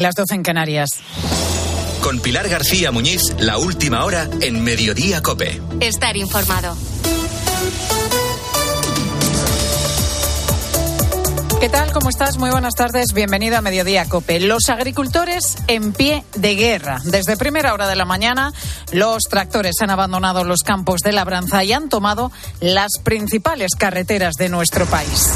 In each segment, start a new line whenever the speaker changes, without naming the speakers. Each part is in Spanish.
Las 12 en Canarias.
Con Pilar García Muñiz, la última hora en Mediodía Cope.
Estar informado.
¿Qué tal? ¿Cómo estás? Muy buenas tardes. Bienvenido a Mediodía Cope. Los agricultores en pie de guerra. Desde primera hora de la mañana, los tractores han abandonado los campos de labranza y han tomado las principales carreteras de nuestro país.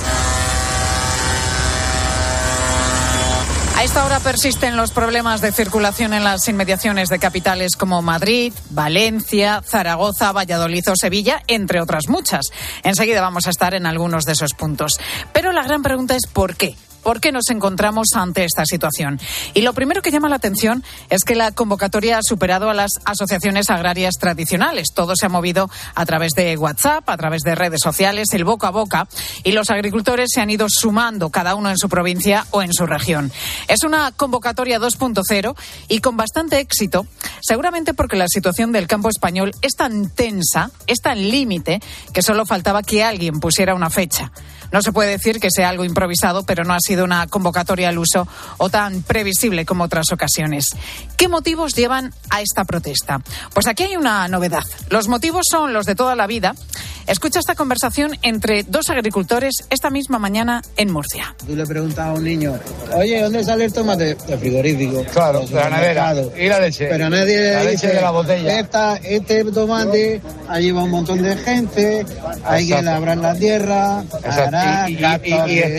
A esta hora persisten los problemas de circulación en las inmediaciones de capitales como Madrid, Valencia, Zaragoza, Valladolid o Sevilla, entre otras muchas. Enseguida vamos a estar en algunos de esos puntos. Pero la gran pregunta es ¿por qué? ¿Por qué nos encontramos ante esta situación? Y lo primero que llama la atención es que la convocatoria ha superado a las asociaciones agrarias tradicionales. Todo se ha movido a través de WhatsApp, a través de redes sociales, el boca a boca, y los agricultores se han ido sumando cada uno en su provincia o en su región. Es una convocatoria 2.0 y con bastante éxito, seguramente porque la situación del campo español es tan tensa, es tan límite, que solo faltaba que alguien pusiera una fecha. No se puede decir que sea algo improvisado, pero no ha sido una convocatoria al uso o tan previsible como otras ocasiones. ¿Qué motivos llevan a esta protesta? Pues aquí hay una novedad. Los motivos son los de toda la vida. Escucha esta conversación entre dos agricultores esta misma mañana en Murcia.
Tú le preguntas a un niño, oye, ¿dónde sale el tomate? De frigorífico.
Claro, de la nevera. Y la leche.
Pero nadie
La leche
dice,
de la botella.
"Esta- este tomate allí va un montón de gente, hay que
Exacto.
labrar la tierra,
Exacto.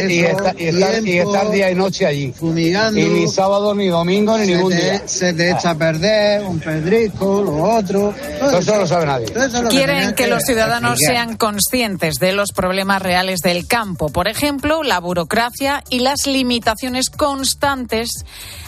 Y, estar, día y noche allí.
fumigando.
Y ni sábado, ni domingo, ni
se
ningún
te,
día.
se te echa a perder un pedrisco, lo otro.
Todo eso lo sabe nadie.
Quieren que los ciudadanos sean conscientes de los problemas reales del campo. Por ejemplo, la burocracia y las limitaciones constantes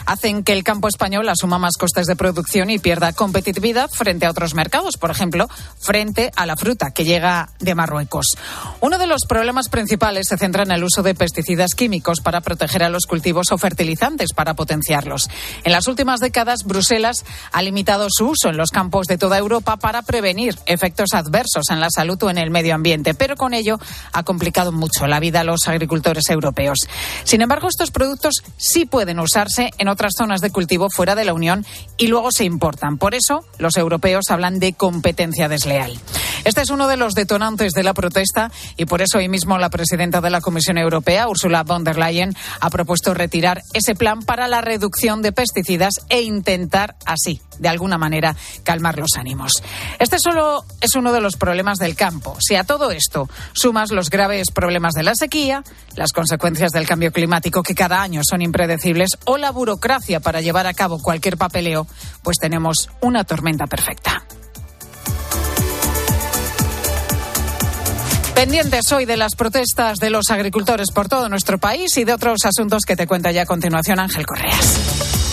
hacen que el campo español asuma más costes de producción y pierda competitividad frente a otros mercados, por ejemplo, frente a la fruta que llega de Marruecos. Uno de los problemas principales se centra en el uso de pesticidas químicos para proteger a los cultivos o fertilizantes para potenciarlos. En las últimas décadas, Bruselas ha limitado su uso en los campos de toda Europa para prevenir efectos adversos en la salud o en el medio ambiente, pero con ello ha complicado mucho la vida a los agricultores europeos. Sin embargo, estos productos sí pueden usarse en otras zonas de cultivo fuera de la Unión y luego se importan. Por eso, los europeos hablan de competencia desleal. Este es uno de los detonantes de la protesta y por eso hoy mismo la presidenta de la Comisión Europea, Ursula von der Leyen, ha propuesto retirar ese plan para la reducción de pesticidas e intentar así, de alguna manera, calmar los ánimos. Este solo es uno de los problemas del campo. Si a todo esto sumas los graves problemas de la sequía, las consecuencias del cambio climático que cada año son impredecibles o la burocracia para llevar a cabo cualquier papeleo, pues tenemos una tormenta perfecta. Pendientes hoy de las protestas de los agricultores por todo nuestro país y de otros asuntos que te cuenta ya a continuación Ángel Correas.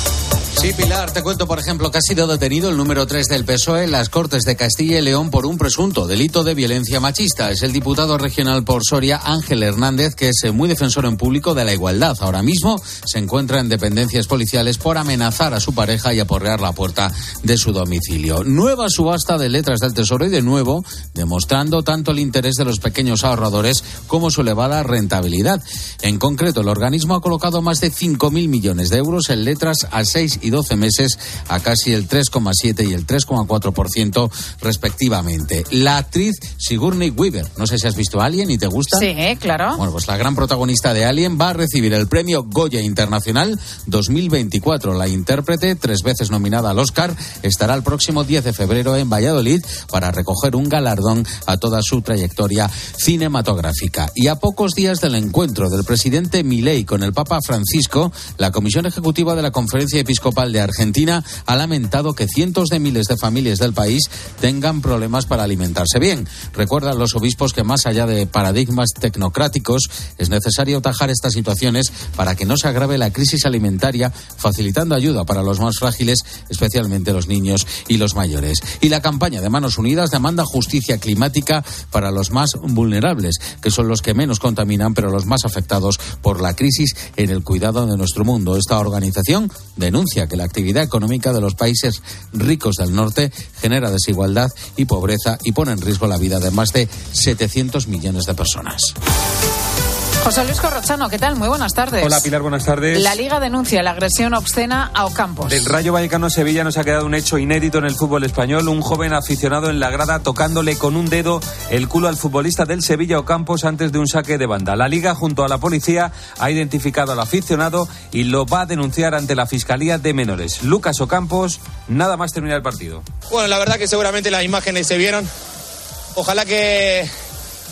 Sí, Pilar, te cuento, por ejemplo, que ha sido detenido el número 3 del PSOE en las Cortes de Castilla y León por un presunto delito de violencia machista. Es el diputado regional por Soria, Ángel Hernández, que es eh, muy defensor en público de la igualdad. Ahora mismo se encuentra en dependencias policiales por amenazar a su pareja y aporrear la puerta de su domicilio. Nueva subasta de letras del Tesoro y de nuevo demostrando tanto el interés de los pequeños ahorradores como su elevada rentabilidad. En concreto, el organismo ha colocado más de 5.000 millones de euros en letras a 6 y 12 meses a casi el 3,7 y el 3,4% respectivamente. La actriz Sigourney Weaver, no sé si has visto Alien y te gusta.
Sí, claro.
Bueno, pues la gran protagonista de Alien va a recibir el premio Goya Internacional 2024. La intérprete, tres veces nominada al Oscar, estará el próximo 10 de febrero en Valladolid para recoger un galardón a toda su trayectoria cinematográfica. Y a pocos días del encuentro del presidente Milei con el Papa Francisco, la Comisión Ejecutiva de la Conferencia Episcopal de Argentina ha lamentado que cientos de miles de familias del país tengan problemas para alimentarse bien. Recuerdan los obispos que más allá de paradigmas tecnocráticos es necesario atajar estas situaciones para que no se agrave la crisis alimentaria, facilitando ayuda para los más frágiles, especialmente los niños y los mayores. Y la campaña de Manos Unidas demanda justicia climática para los más vulnerables, que son los que menos contaminan, pero los más afectados por la crisis en el cuidado de nuestro mundo. Esta organización denuncia que la actividad económica de los países ricos del norte genera desigualdad y pobreza y pone en riesgo la vida de más de 700 millones de personas.
José Luis Corrochano, ¿qué tal? Muy buenas tardes.
Hola Pilar, buenas tardes.
La Liga denuncia la agresión obscena a Ocampos.
Del Rayo Vallecano Sevilla nos ha quedado un hecho inédito en el fútbol español. Un joven aficionado en la grada tocándole con un dedo el culo al futbolista del Sevilla Ocampos antes de un saque de banda. La Liga, junto a la policía, ha identificado al aficionado y lo va a denunciar ante la Fiscalía de Menores. Lucas Ocampos, nada más terminar el partido.
Bueno, la verdad que seguramente las imágenes se vieron. Ojalá que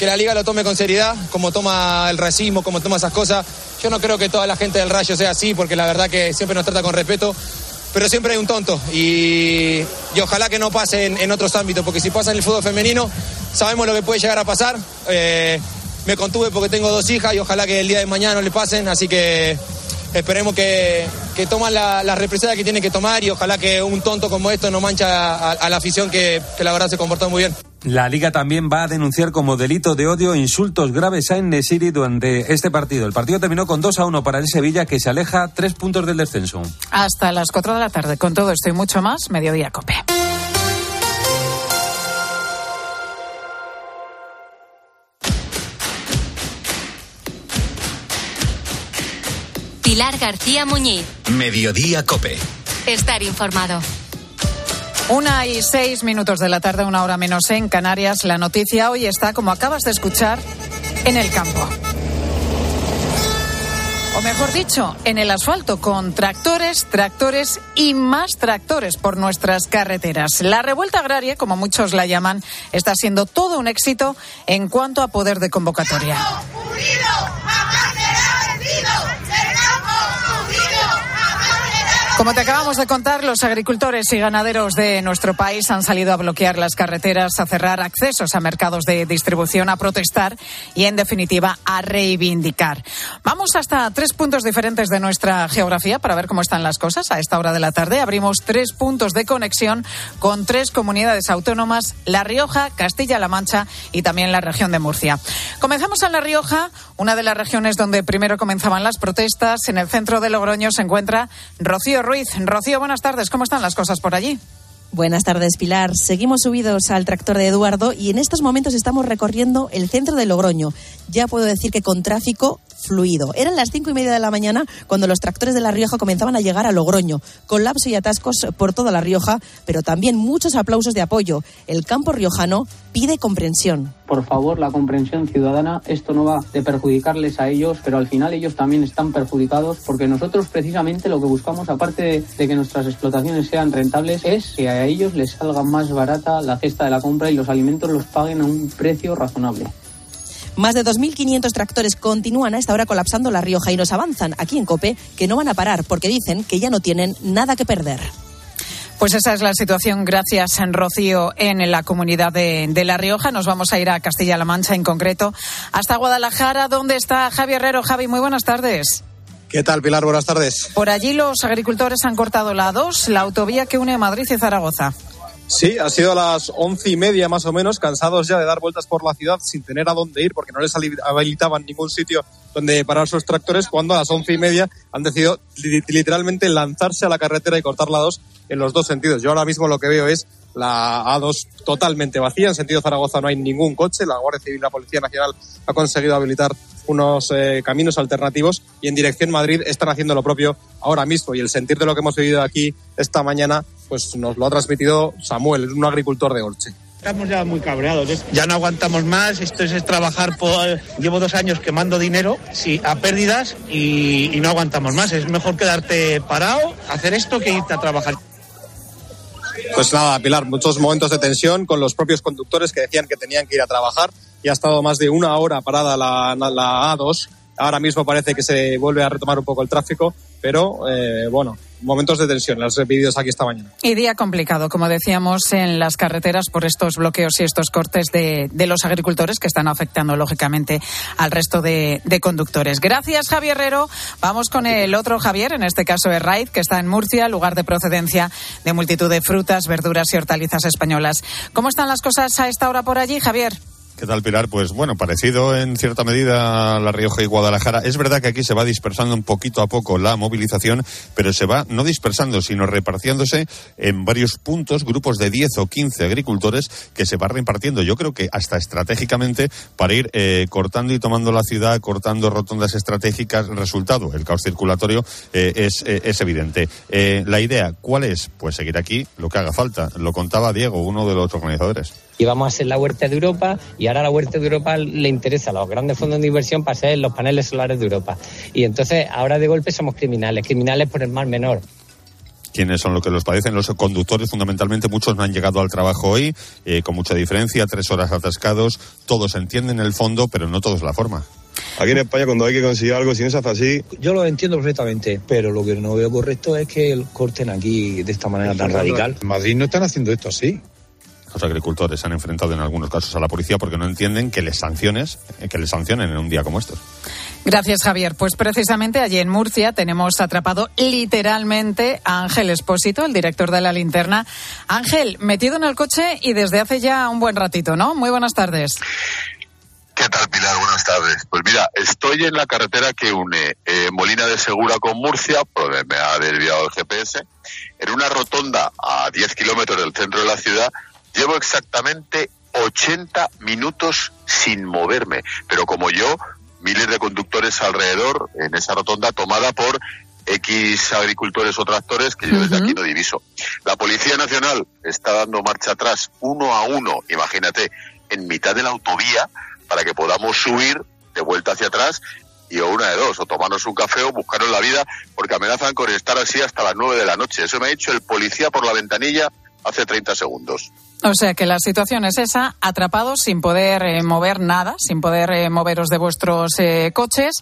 que la liga lo tome con seriedad, como toma el racismo, como toma esas cosas. Yo no creo que toda la gente del Rayo sea así, porque la verdad que siempre nos trata con respeto, pero siempre hay un tonto y, y ojalá que no pase en, otros ámbitos, porque si pasa en el fútbol femenino, sabemos lo que puede llegar a pasar. Eh, me contuve porque tengo dos hijas y ojalá que el día de mañana no le pasen, así que esperemos que, que toman la, la represalia que tienen que tomar y ojalá que un tonto como esto no mancha a, a la afición que, que la verdad se comportó muy bien.
La Liga también va a denunciar como delito de odio insultos graves a Enesiri durante este partido. El partido terminó con 2 a 1 para el Sevilla, que se aleja tres puntos del descenso.
Hasta las 4 de la tarde. Con todo esto y mucho más, Mediodía Cope.
Pilar García Muñiz.
Mediodía Cope.
Estar informado.
Una y seis minutos de la tarde, una hora menos en Canarias. La noticia hoy está, como acabas de escuchar, en el campo. O mejor dicho, en el asfalto, con tractores, tractores y más tractores por nuestras carreteras. La revuelta agraria, como muchos la llaman, está siendo todo un éxito en cuanto a poder de convocatoria. Como te acabamos de contar, los agricultores y ganaderos de nuestro país han salido a bloquear las carreteras, a cerrar accesos a mercados de distribución, a protestar y, en definitiva, a reivindicar. Vamos hasta tres puntos diferentes de nuestra geografía para ver cómo están las cosas. A esta hora de la tarde abrimos tres puntos de conexión con tres comunidades autónomas, La Rioja, Castilla-La Mancha y también la región de Murcia. Comenzamos en La Rioja, una de las regiones donde primero comenzaban las protestas. En el centro de Logroño se encuentra Rocío Rocío, buenas tardes. ¿Cómo están las cosas por allí?
Buenas tardes, Pilar. Seguimos subidos al tractor de Eduardo y en estos momentos estamos recorriendo el centro de Logroño. Ya puedo decir que con tráfico fluido. Eran las cinco y media de la mañana cuando los tractores de La Rioja comenzaban a llegar a Logroño. Colapso y atascos por toda La Rioja, pero también muchos aplausos de apoyo. El campo riojano pide comprensión.
Por favor, la comprensión ciudadana. Esto no va de perjudicarles a ellos, pero al final ellos también están perjudicados porque nosotros precisamente lo que buscamos, aparte de, de que nuestras explotaciones sean rentables, es que a ellos les salga más barata la cesta de la compra y los alimentos los paguen a un precio razonable.
Más de 2.500 tractores continúan a esta hora colapsando La Rioja y nos avanzan aquí en Cope que no van a parar porque dicen que ya no tienen nada que perder.
Pues esa es la situación, gracias, en Rocío, en la comunidad de, de La Rioja. Nos vamos a ir a Castilla-La Mancha en concreto, hasta Guadalajara, donde está Javi Herrero. Javi, muy buenas tardes.
¿Qué tal, Pilar? Buenas tardes.
Por allí los agricultores han cortado la 2, la autovía que une Madrid y Zaragoza.
Sí, ha sido a las once y media más o menos, cansados ya de dar vueltas por la ciudad sin tener a dónde ir porque no les habilitaban ningún sitio donde parar sus tractores, cuando a las once y media han decidido literalmente lanzarse a la carretera y cortar la 2 en los dos sentidos. Yo ahora mismo lo que veo es la A2 totalmente vacía. En sentido Zaragoza no hay ningún coche. La Guardia Civil y la Policía Nacional ha conseguido habilitar unos eh, caminos alternativos y en dirección Madrid están haciendo lo propio ahora mismo. Y el sentir de lo que hemos vivido aquí esta mañana, pues nos lo ha transmitido Samuel, un agricultor de Orche.
Estamos ya muy cabreados. Ya no aguantamos más. Esto es, trabajar por. Llevo dos años quemando dinero sí, a pérdidas y, y no aguantamos más. Es mejor quedarte parado, hacer esto que irte a trabajar.
Pues nada, Pilar, muchos momentos de tensión con los propios conductores que decían que tenían que ir a trabajar y ha estado más de una hora parada la, la A2. Ahora mismo parece que se vuelve a retomar un poco el tráfico, pero eh, bueno, momentos de tensión, los vídeos aquí esta mañana.
Y día complicado, como decíamos, en las carreteras por estos bloqueos y estos cortes de, de los agricultores que están afectando, lógicamente, al resto de, de, conductores. Gracias, Javier Herrero. Vamos con el otro Javier, en este caso es Raid, que está en Murcia, lugar de procedencia de multitud de frutas, verduras y hortalizas españolas. ¿Cómo están las cosas a esta hora por allí, Javier?
¿Qué tal, Pilar? Pues bueno, parecido en cierta medida a La Rioja y Guadalajara. Es verdad que aquí se va dispersando un poquito a poco la movilización, pero se va no dispersando, sino repartiéndose en varios puntos, grupos de 10 o 15 agricultores que se va repartiendo. Yo creo que hasta estratégicamente para ir eh, cortando y tomando la ciudad, cortando rotondas estratégicas. Resultado, el caos circulatorio eh, es, eh, es evidente. Eh, la idea, ¿cuál es? Pues seguir aquí lo que haga falta. Lo contaba Diego, uno de los organizadores.
Íbamos a ser la huerta de Europa y ahora la huerta de Europa le interesa a los grandes fondos de inversión para ser los paneles solares de Europa. Y entonces ahora de golpe somos criminales, criminales por el mal menor.
¿Quiénes son los que los padecen? Los conductores, fundamentalmente, muchos no han llegado al trabajo hoy, eh, con mucha diferencia, tres horas atascados. Todos entienden el fondo, pero no todos la forma.
Aquí en España, cuando hay que conseguir algo, si no se hace así.
Yo lo entiendo perfectamente, pero lo que no veo correcto es que corten aquí de esta manera tan radical.
En Madrid no están haciendo esto así.
Los agricultores se han enfrentado en algunos casos a la policía porque no entienden que les sanciones, eh, que les sancionen en un día como estos.
Gracias, Javier. Pues precisamente allí en Murcia tenemos atrapado literalmente a Ángel Espósito, el director de la linterna. Ángel, metido en el coche y desde hace ya un buen ratito, ¿no? Muy buenas tardes.
¿Qué tal, Pilar? Buenas tardes. Pues mira, estoy en la carretera que une eh, Molina de Segura con Murcia, pues me ha desviado el GPS, en una rotonda a 10 kilómetros del centro de la ciudad. Llevo exactamente 80 minutos sin moverme, pero como yo, miles de conductores alrededor en esa rotonda tomada por X agricultores o tractores que yo desde aquí no diviso. La Policía Nacional está dando marcha atrás uno a uno, imagínate, en mitad de la autovía para que podamos subir de vuelta hacia atrás y o una de dos, o tomarnos un café o buscarnos la vida porque amenazan con estar así hasta las nueve de la noche. Eso me ha dicho el policía por la ventanilla hace 30 segundos.
O sea que la situación es esa, atrapados sin poder eh, mover nada, sin poder eh, moveros de vuestros eh, coches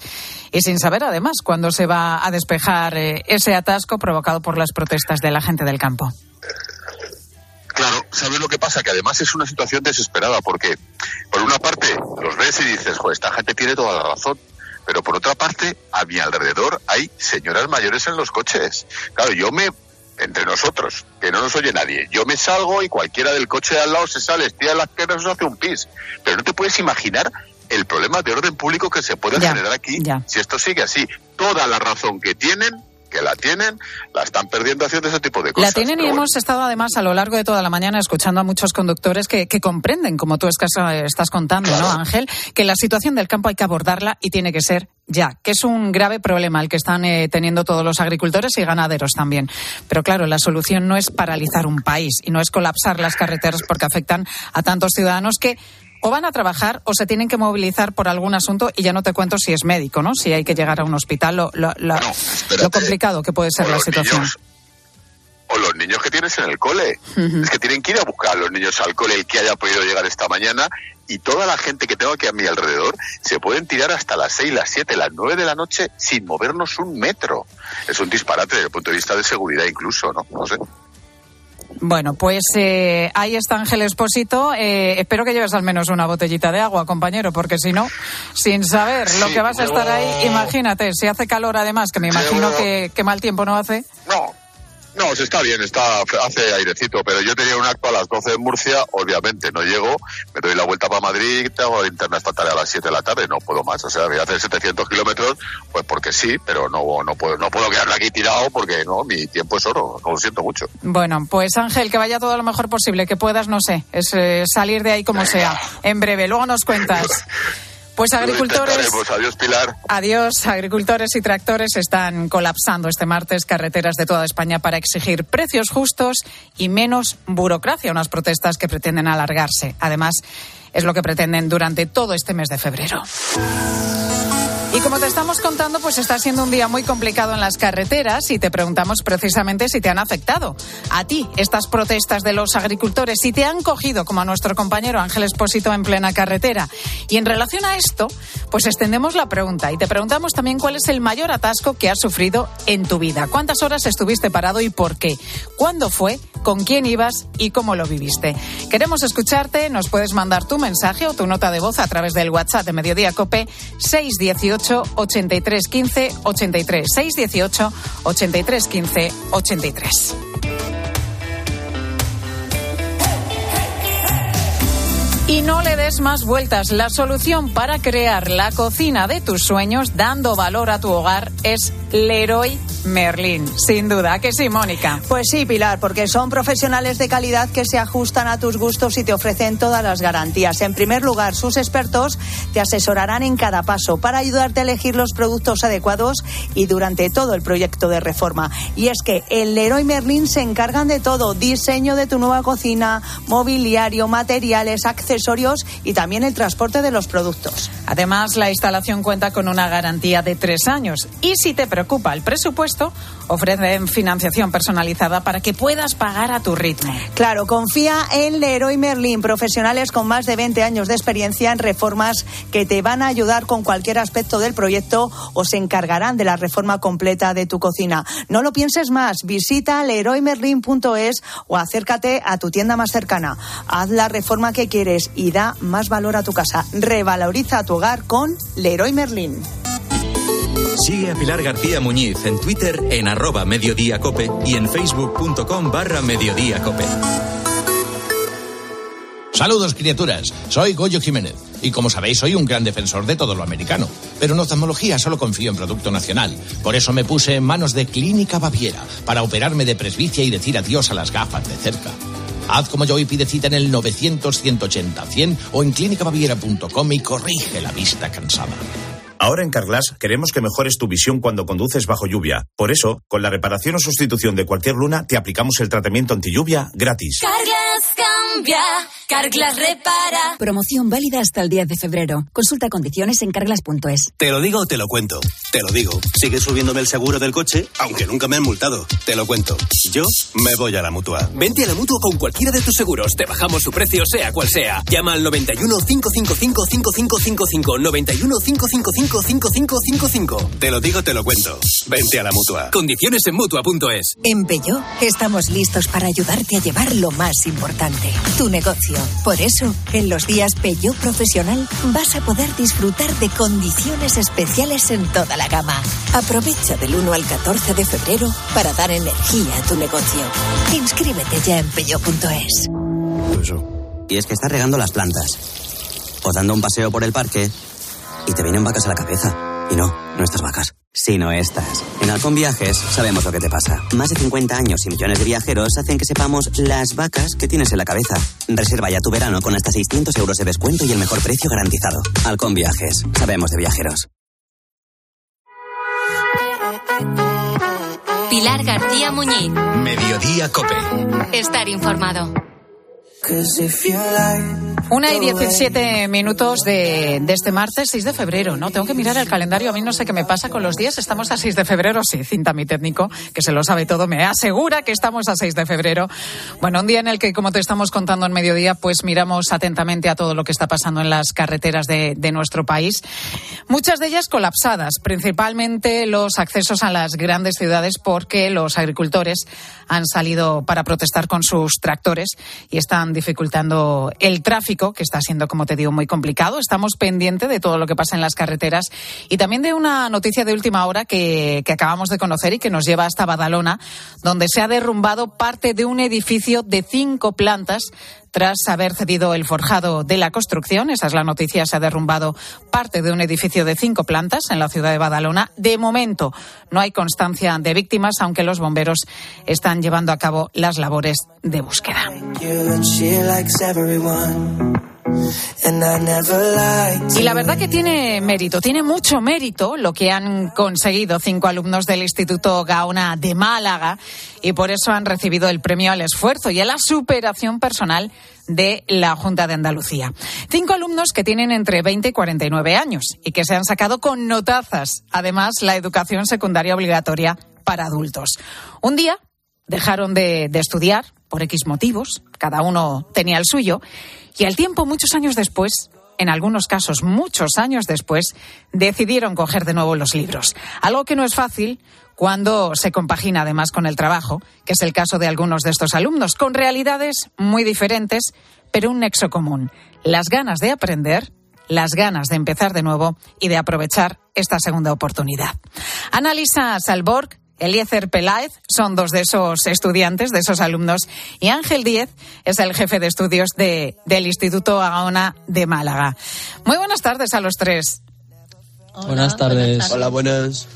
y sin saber además cuándo se va a despejar eh, ese atasco provocado por las protestas de la gente del campo.
Claro, ¿sabes lo que pasa? Que además es una situación desesperada porque, por una parte, los ves y dices, joder, esta gente tiene toda la razón. Pero por otra parte, a mi alrededor hay señoras mayores en los coches. Claro, yo me entre nosotros, que no nos oye nadie. Yo me salgo y cualquiera del coche de al lado se sale, estira las piernas hace un pis. Pero no te puedes imaginar el problema de orden público que se puede
Ya,
generar aquí
ya.
si esto sigue así. Toda la razón que tienen, que la tienen, la están perdiendo haciendo ese tipo de cosas.
La tienen y
bueno.
hemos estado además a lo largo de toda la mañana escuchando a muchos conductores que, que comprenden, como tú estás, estás contando, ¿no, Ángel? Que la situación del campo hay que abordarla y tiene que ser ya, que es un grave problema el que están eh, teniendo todos los agricultores y ganaderos también. Pero claro, la solución no es paralizar un país y no es colapsar las carreteras porque afectan a tantos ciudadanos que o van a trabajar o se tienen que movilizar por algún asunto y ya no te cuento si es médico, ¿no? Si hay que llegar a un hospital, lo, lo- lo- lo complicado que puede ser la situación.
o los niños que tienes en el cole. Es que tienen que ir a buscar a los niños al cole el que haya podido llegar esta mañana y toda la gente que tengo aquí a mi alrededor se pueden tirar hasta las 6, las 7, las 9 de la noche sin movernos un metro. Es un disparate desde el punto de vista de seguridad incluso, ¿no? No sé.
Bueno, pues eh, ahí está Ángel Espósito. Eh, espero que lleves al menos una botellita de agua, compañero, porque si no, sin saber lo
Sí,
que vas a estar ahí, imagínate, si hace calor además, que me imagino que mal tiempo no hace.
No, no, se está bien, está hace airecito, pero yo tenía un acto a las 12 en Murcia, obviamente no llego, me doy la vuelta para Madrid, tengo linterna estatal a las 7 de la tarde, no puedo más, o sea, voy a hacer 700 kilómetros, pues porque sí, pero no, no puedo, no puedo quedarme aquí tirado porque no, mi tiempo es oro, lo siento mucho.
Bueno, pues Ángel, que vaya todo lo mejor posible, que puedas, no sé, es eh, salir de ahí como sea, en breve. Luego nos cuentas. Pues agricultores.
Adiós, Pilar.
Adiós, agricultores y tractores están colapsando este martes carreteras de toda España para exigir precios justos y menos burocracia, unas protestas que pretenden alargarse. Además, es lo que pretenden durante todo este mes de febrero. Y como te estamos contando, pues está siendo un día muy complicado en las carreteras y te preguntamos precisamente si te han afectado a ti estas protestas de los agricultores, si te han cogido como a nuestro compañero Ángel Espósito en plena carretera. Y en relación a esto, pues extendemos la pregunta y te preguntamos también cuál es el mayor atasco que has sufrido en tu vida. ¿Cuántas horas estuviste parado y por qué? ¿Cuándo fue? ¿Con quién ibas y cómo lo viviste? Queremos escucharte, nos puedes mandar tu mensaje o tu nota de voz a través del WhatsApp de Mediodía Cope 618 83 15 83 618 83 15 83. Y no le des más vueltas. La solución para crear la cocina de tus sueños, dando valor a tu hogar, es Leroy Merlin. Sin duda, ¿a que sí, Mónica.
Pues sí, Pilar, porque son profesionales de calidad que se ajustan a tus gustos y te ofrecen todas las garantías. En primer lugar, sus expertos te asesorarán en cada paso para ayudarte a elegir los productos adecuados y durante todo el proyecto de reforma. Y es que en Leroy Merlin se encargan de todo: diseño de tu nueva cocina, mobiliario, materiales, accesorios y también el transporte de los productos.
Además, la instalación cuenta con una garantía de tres años. Y si te preocupa el presupuesto, ofrecen financiación personalizada para que puedas pagar a tu ritmo.
Claro, confía en Leroy Merlin, profesionales con más de 20 años de experiencia en reformas que te van a ayudar con cualquier aspecto del proyecto o se encargarán de la reforma completa de tu cocina. No lo pienses más, visita leroymerlin.es o acércate a tu tienda más cercana. Haz la reforma que quieres y da más valor a tu casa. Revaloriza tu hogar con Leroy Merlin.
Sigue a Pilar García Muñiz en Twitter en arroba mediodíacope y en facebook.com barra mediodíacope.
Saludos, criaturas. Soy Goyo Jiménez. Y como sabéis, soy un gran defensor de todo lo americano. Pero en oftalmología solo confío en producto nacional. Por eso me puse en manos de Clínica Baviera para operarme de presbicia y decir adiós a las gafas de cerca. Haz como yo y pide cita en el 900-180-100 o en clínicabaviera.com y corrige la vista cansada.
Ahora en Carglass queremos que mejores tu visión cuando conduces bajo lluvia. Por eso, con la reparación o sustitución de cualquier luna, te aplicamos el tratamiento anti lluvia gratis.
Carglass cambia, Carglass repara.
Promoción válida hasta el 10 de febrero. Consulta condiciones en carglass.es.
Te lo digo o te lo cuento. Te lo digo. Sigue subiéndome el seguro del coche, aunque nunca me han multado. Te lo cuento. Yo me voy a la mutua.
Vente a la mutua con cualquiera de tus seguros. Te bajamos su precio, sea cual sea. Llama al 91 555 5555. 91 555 5555.
Te lo digo, te lo cuento. Vente a la mutua.
Condiciones en mutua.es.
En Peugeot estamos listos para ayudarte a llevar lo más importante, tu negocio. Por eso, en los días Peugeot Profesional vas a poder disfrutar de condiciones especiales en toda la gama. Aprovecha del 1 al 14 de febrero para dar energía a tu negocio. Inscríbete ya en peugeot.es.
Y es que estás regando las plantas, o dando un paseo por el parque, y te vienen vacas a la cabeza. Y no, no estas vacas, sino estas. En Halcón Viajes sabemos lo que te pasa. Más de 50 años y millones de viajeros hacen que sepamos las vacas que tienes en la cabeza. Reserva ya tu verano con hasta 600 euros de descuento y el mejor precio garantizado. Halcón Viajes, sabemos de viajeros.
Pilar García Muñiz.
Mediodía Cope.
Estar informado.
Una y 17 minutos de, de, este martes 6 de febrero, ¿no? Tengo que mirar el calendario, a mí no sé qué me pasa con los días. Estamos a 6 de febrero, sí, cinta mi técnico, que se lo sabe todo, me asegura que estamos a 6 de febrero. Bueno, un día en el que, como te estamos contando en mediodía, pues miramos atentamente a todo lo que está pasando en las carreteras de, de nuestro país. Muchas de ellas colapsadas, principalmente los accesos a las grandes ciudades, porque los agricultores han salido para protestar con sus tractores y están dificultando el tráfico, que está siendo, como te digo, muy complicado. Estamos pendientes de todo lo que pasa en las carreteras y también de una noticia de última hora que, que acabamos de conocer y que nos lleva hasta Badalona, donde se ha derrumbado parte de un edificio de cinco plantas tras haber cedido el forjado de la construcción. Esa es la noticia. Se ha derrumbado parte de un edificio de cinco plantas en la ciudad de Badalona. De momento no hay constancia de víctimas, aunque los bomberos están llevando a cabo las labores de búsqueda. Y la verdad que tiene mérito, tiene mucho mérito lo que han conseguido cinco alumnos del Instituto Gaona de Málaga y por eso han recibido el premio al esfuerzo y a la superación personal de la Junta de Andalucía. Cinco alumnos que tienen entre 20 y 49 años y que se han sacado con notazas, además, la educación secundaria obligatoria para adultos. Un día dejaron de, de estudiar por X motivos, cada uno tenía el suyo, y al tiempo, muchos años después, en algunos casos muchos años después, decidieron coger de nuevo los libros. Algo que no es fácil cuando se compagina además con el trabajo, que es el caso de algunos de estos alumnos, con realidades muy diferentes, pero un nexo común, las ganas de aprender las ganas de empezar de nuevo y de aprovechar esta segunda oportunidad. Annalisa Salborg Eliezer Peláez son dos de esos estudiantes, de esos alumnos, y Ángel Díez es el jefe de estudios de, del Instituto Agaona de Málaga. Muy buenas tardes a los tres.
buenas tardes.
Hola, buenas.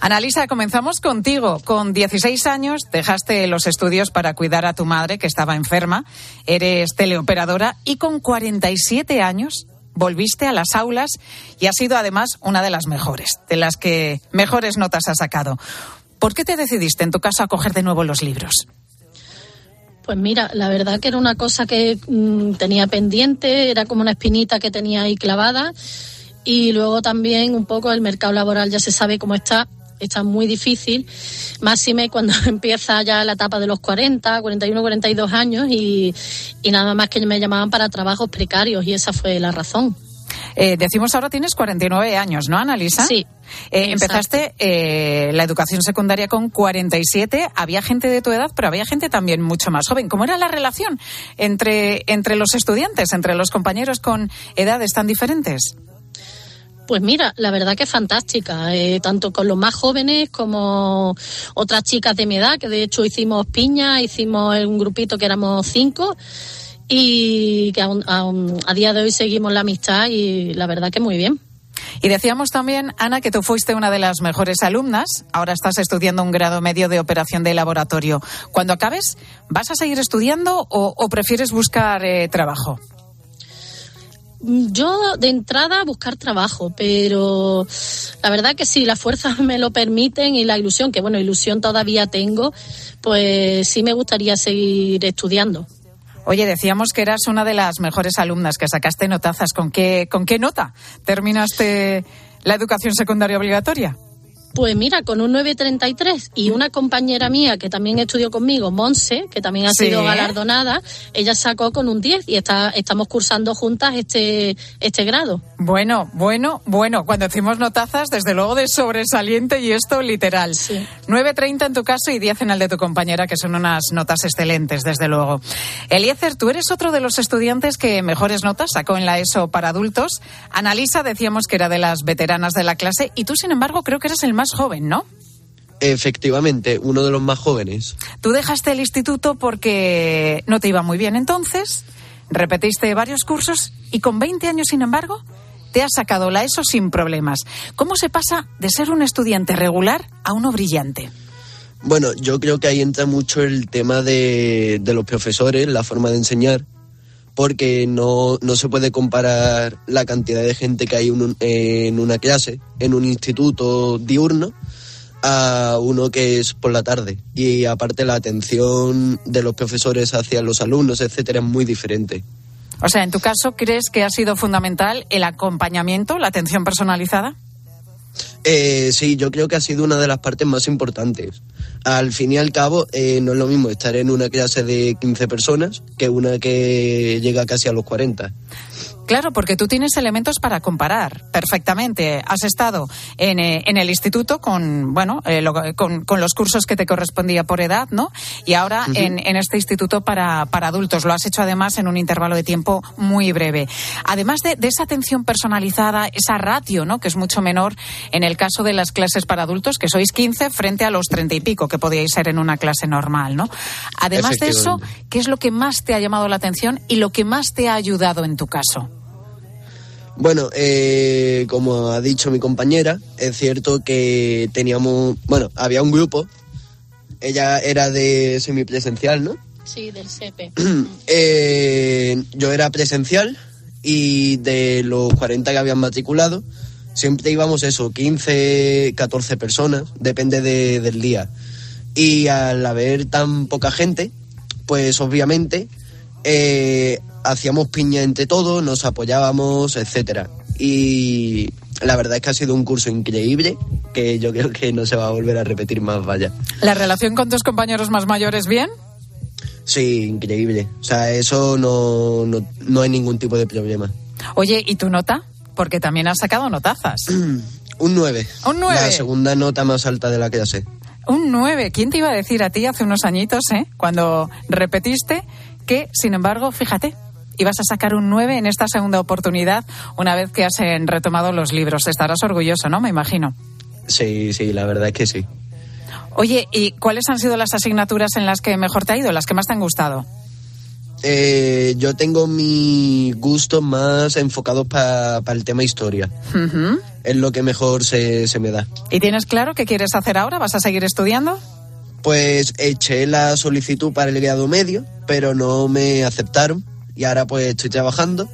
Analisa, comenzamos contigo. Con 16 años dejaste los estudios para cuidar a tu madre, que estaba enferma. Eres teleoperadora y con 47 años volviste a las aulas y has sido además una de las mejores, de las que mejores notas has sacado. ¿Por qué te decidiste en tu caso a coger de nuevo los libros?
Pues mira, la verdad que era una cosa que mm, tenía pendiente, era como una espinita que tenía ahí clavada y luego también un poco el mercado laboral ya se sabe cómo está, está muy difícil, máxime cuando empieza ya la etapa de los 40, 41, 42 años y, y nada más que me llamaban para trabajos precarios y esa fue la razón.
Eh, decimos ahora tienes 49 años, ¿no, Analisa?
Sí.
Eh, empezaste eh, la educación secundaria con 47. Había gente de tu edad, pero había gente también mucho más joven. ¿Cómo era la relación entre, entre los estudiantes, entre los compañeros con edades tan diferentes?
Pues mira, la verdad que es fantástica, eh, tanto con los más jóvenes como otras chicas de mi edad, que de hecho hicimos piña, hicimos un grupito que éramos cinco y que aún- aún a día de hoy seguimos la amistad y la verdad que muy bien.
Y decíamos también, Ana, que tú fuiste una de las mejores alumnas. Ahora estás estudiando un grado medio de operación de laboratorio. Cuando acabes, ¿vas a seguir estudiando o, o prefieres buscar eh, trabajo?
Yo de entrada buscar trabajo, pero la verdad que si las fuerzas me lo permiten y la ilusión, que bueno, ilusión todavía tengo, pues sí me gustaría seguir estudiando.
Oye, decíamos que eras una de las mejores alumnas, que sacaste notazas. ¿Con qué, con qué nota terminaste la educación secundaria obligatoria?
Pues mira, con un 933 y una compañera mía que también estudió conmigo, Monse, que también ha
Sí.
sido galardonada, ella sacó con un 10 y está, estamos cursando juntas este, este grado.
Bueno, bueno, bueno. Cuando decimos notazas, desde luego de sobresaliente y esto literal. 9.30 en tu caso y 10 en el de tu compañera, que son unas notas excelentes, desde luego. Eliezer, tú eres otro de los estudiantes que mejores notas sacó en la ESO para adultos. Analisa, decíamos que era de las veteranas de la clase y tú, sin embargo, creo que eres el más joven, ¿no?
Efectivamente, uno de los más jóvenes.
Tú dejaste el instituto porque no te iba muy bien entonces, repetiste varios cursos y con 20 años, sin embargo, te has sacado la ESO sin problemas. ¿Cómo se pasa de ser un estudiante regular a uno brillante?
Bueno, yo creo que ahí entra mucho el tema de, de los profesores, la forma de enseñar, porque no, no se puede comparar la cantidad de gente que hay en, un- en una clase, en un instituto diurno, a uno que es por la tarde. Y aparte la atención de los profesores hacia los alumnos, etcétera, es muy diferente.
O sea, en tu caso, ¿crees que ha sido fundamental el acompañamiento, la atención personalizada?
Eh, sí, yo creo que ha sido una de las partes más importantes. Al fin y al cabo, eh, no es lo mismo estar en una clase de 15 personas que una que llega casi a los 40.
Claro, porque tú tienes elementos para comparar perfectamente. Has estado en, eh, en el instituto con, bueno, eh, lo- con, con los cursos que te correspondía por edad, ¿no? Y ahora en, en este instituto para, para adultos. Lo has hecho además en un intervalo de tiempo muy breve. Además de, de esa atención personalizada, esa ratio, ¿no? Que es mucho menor en el caso de las clases para adultos, que sois 15 frente a los 30 y pico que podíais ser en una clase normal, ¿no? Además de eso. ¿qué es lo que más te ha llamado la atención y lo que más te ha ayudado en tu caso?
Bueno, eh, como ha dicho mi compañera, es cierto que teníamos, bueno, había un grupo, ella era de semipresencial, ¿no?
Sí, del SEPE.
Eh, yo era presencial y de los 40 que habían matriculado, siempre íbamos eso, 15, 14 personas, depende de- del día. Y al haber tan poca gente, pues obviamente eh, hacíamos piña entre todos, nos apoyábamos, etcétera. Y la verdad es que ha sido un curso increíble, que yo creo que no se va a volver a repetir más, vaya.
¿La relación con tus compañeros más mayores bien?
Sí, increíble. O sea, eso no, no, no hay ningún tipo de problema.
Oye, ¿y tu nota? Porque también has sacado notazas.
Un 9.
Un nueve.
La segunda nota más alta de la clase.
Un 9. ¿Quién te iba a decir a ti hace unos añitos, eh? Cuando repetiste que, sin embargo, fíjate, ibas a sacar un 9 en esta segunda oportunidad una vez que has eh, retomado los libros. Estarás orgulloso, ¿no? Me imagino.
Sí, sí, la verdad es que sí.
Oye, ¿y cuáles han sido las asignaturas en las que mejor te ha ido, las que más te han gustado?
Eh, yo tengo mi gusto más enfocados para el tema historia. Es lo que mejor se, se me da.
¿Y tienes claro qué quieres hacer ahora? ¿Vas a seguir estudiando?
Pues eché la solicitud para el grado medio, pero no me aceptaron. Y ahora pues estoy trabajando,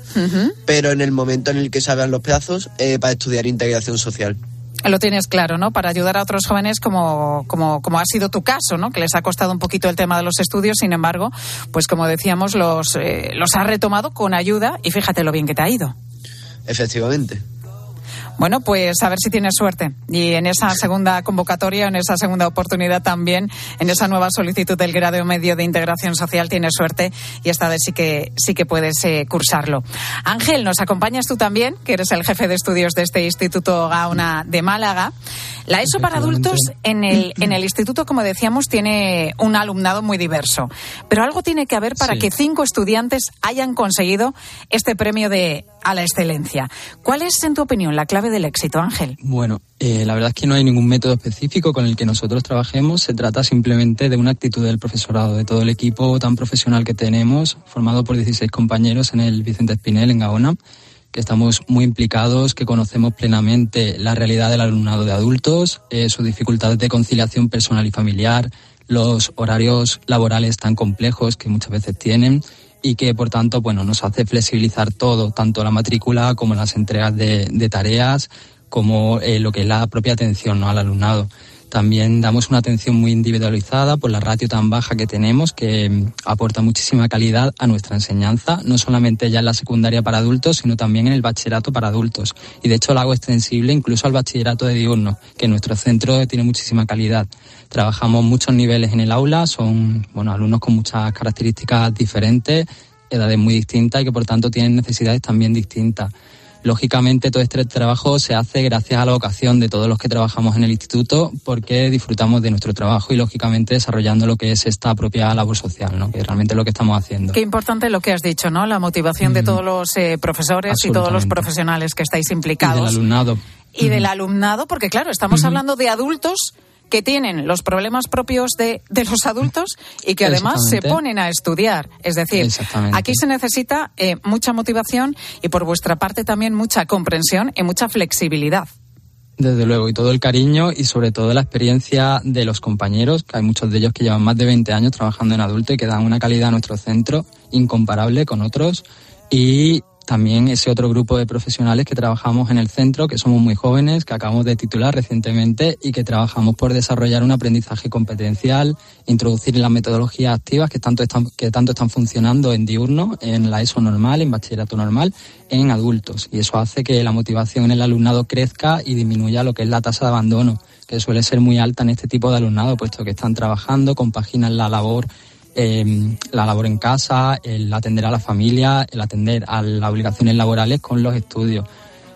pero en el momento en el que salgan los plazos, eh, para estudiar integración social.
Lo tienes claro, ¿no? Para ayudar a otros jóvenes como, como, como ha sido tu caso, ¿no? Que les ha costado un poquito el tema de los estudios, sin embargo, pues como decíamos, los, eh, los has retomado con ayuda y fíjate lo bien que te ha ido.
Efectivamente.
Bueno, pues a ver si tienes suerte. Y en esa segunda convocatoria, en esa segunda oportunidad también, en esa nueva solicitud del grado medio de integración social, tienes suerte y esta vez sí que, sí que puedes eh, cursarlo. Ángel, nos acompañas tú también, que eres el jefe de estudios de este Instituto Gauna de Málaga. La ESO para adultos en el, en el instituto, como decíamos, tiene un alumnado muy diverso. Pero algo tiene que haber para
Sí.
que cinco estudiantes hayan conseguido este premio de a la excelencia. ¿Cuál es, en tu opinión, la clave del éxito, Ángel?
Bueno, eh, la verdad es que no hay ningún método específico con el que nosotros trabajemos. Se trata simplemente de una actitud del profesorado, de todo el equipo tan profesional que tenemos, formado por 16 compañeros en el Vicente Espinel, en Gaona, que estamos muy implicados, que conocemos plenamente la realidad del alumnado de adultos, eh, sus dificultades de conciliación personal y familiar, los horarios laborales tan complejos que muchas veces tienen y que por tanto bueno nos hace flexibilizar todo tanto la matrícula como las entregas de, de tareas como eh, lo que es la propia atención ¿no? al alumnado también damos una atención muy individualizada por la ratio tan baja que tenemos que mm, aporta muchísima calidad a nuestra enseñanza no solamente ya en la secundaria para adultos sino también en el bachillerato para adultos y de hecho lo hago extensible incluso al bachillerato de diurno que nuestro centro tiene muchísima calidad trabajamos muchos niveles en el aula son bueno alumnos con muchas características diferentes edades muy distintas y que por tanto tienen necesidades también distintas. Lógicamente todo este trabajo se hace gracias a la vocación de todos los que trabajamos en el instituto porque disfrutamos de nuestro trabajo y lógicamente desarrollando lo que es esta propia labor social, ¿no? que es realmente lo que estamos haciendo.
Qué importante lo que has dicho, ¿no? La motivación de todos los eh, profesores y todos los profesionales que estáis
Y del
implicados.
alumnado.
Y del alumnado, porque claro, estamos hablando de adultos que tienen los problemas propios de, de los adultos y que además se ponen a estudiar. Es decir, aquí se necesita eh, mucha motivación y por vuestra parte también mucha comprensión y mucha flexibilidad.
Desde luego, y todo el cariño y sobre todo la experiencia de los compañeros, que hay muchos de ellos que llevan más de 20 años trabajando en adulto y que dan una calidad a nuestro centro incomparable con otros. Y también ese otro grupo de profesionales que trabajamos en el centro, que somos muy jóvenes, que acabamos de titular recientemente y que trabajamos por desarrollar un aprendizaje competencial, introducir las metodologías activas que tanto están, que tanto están funcionando en diurno, en la ESO normal, en bachillerato normal, en adultos. Y eso hace que la motivación en el alumnado crezca y disminuya lo que es la tasa de abandono, que suele ser muy alta en este tipo de alumnado, puesto que están trabajando, compaginan la labor eh, la labor en casa, el atender a la familia, el atender a las obligaciones laborales con los estudios.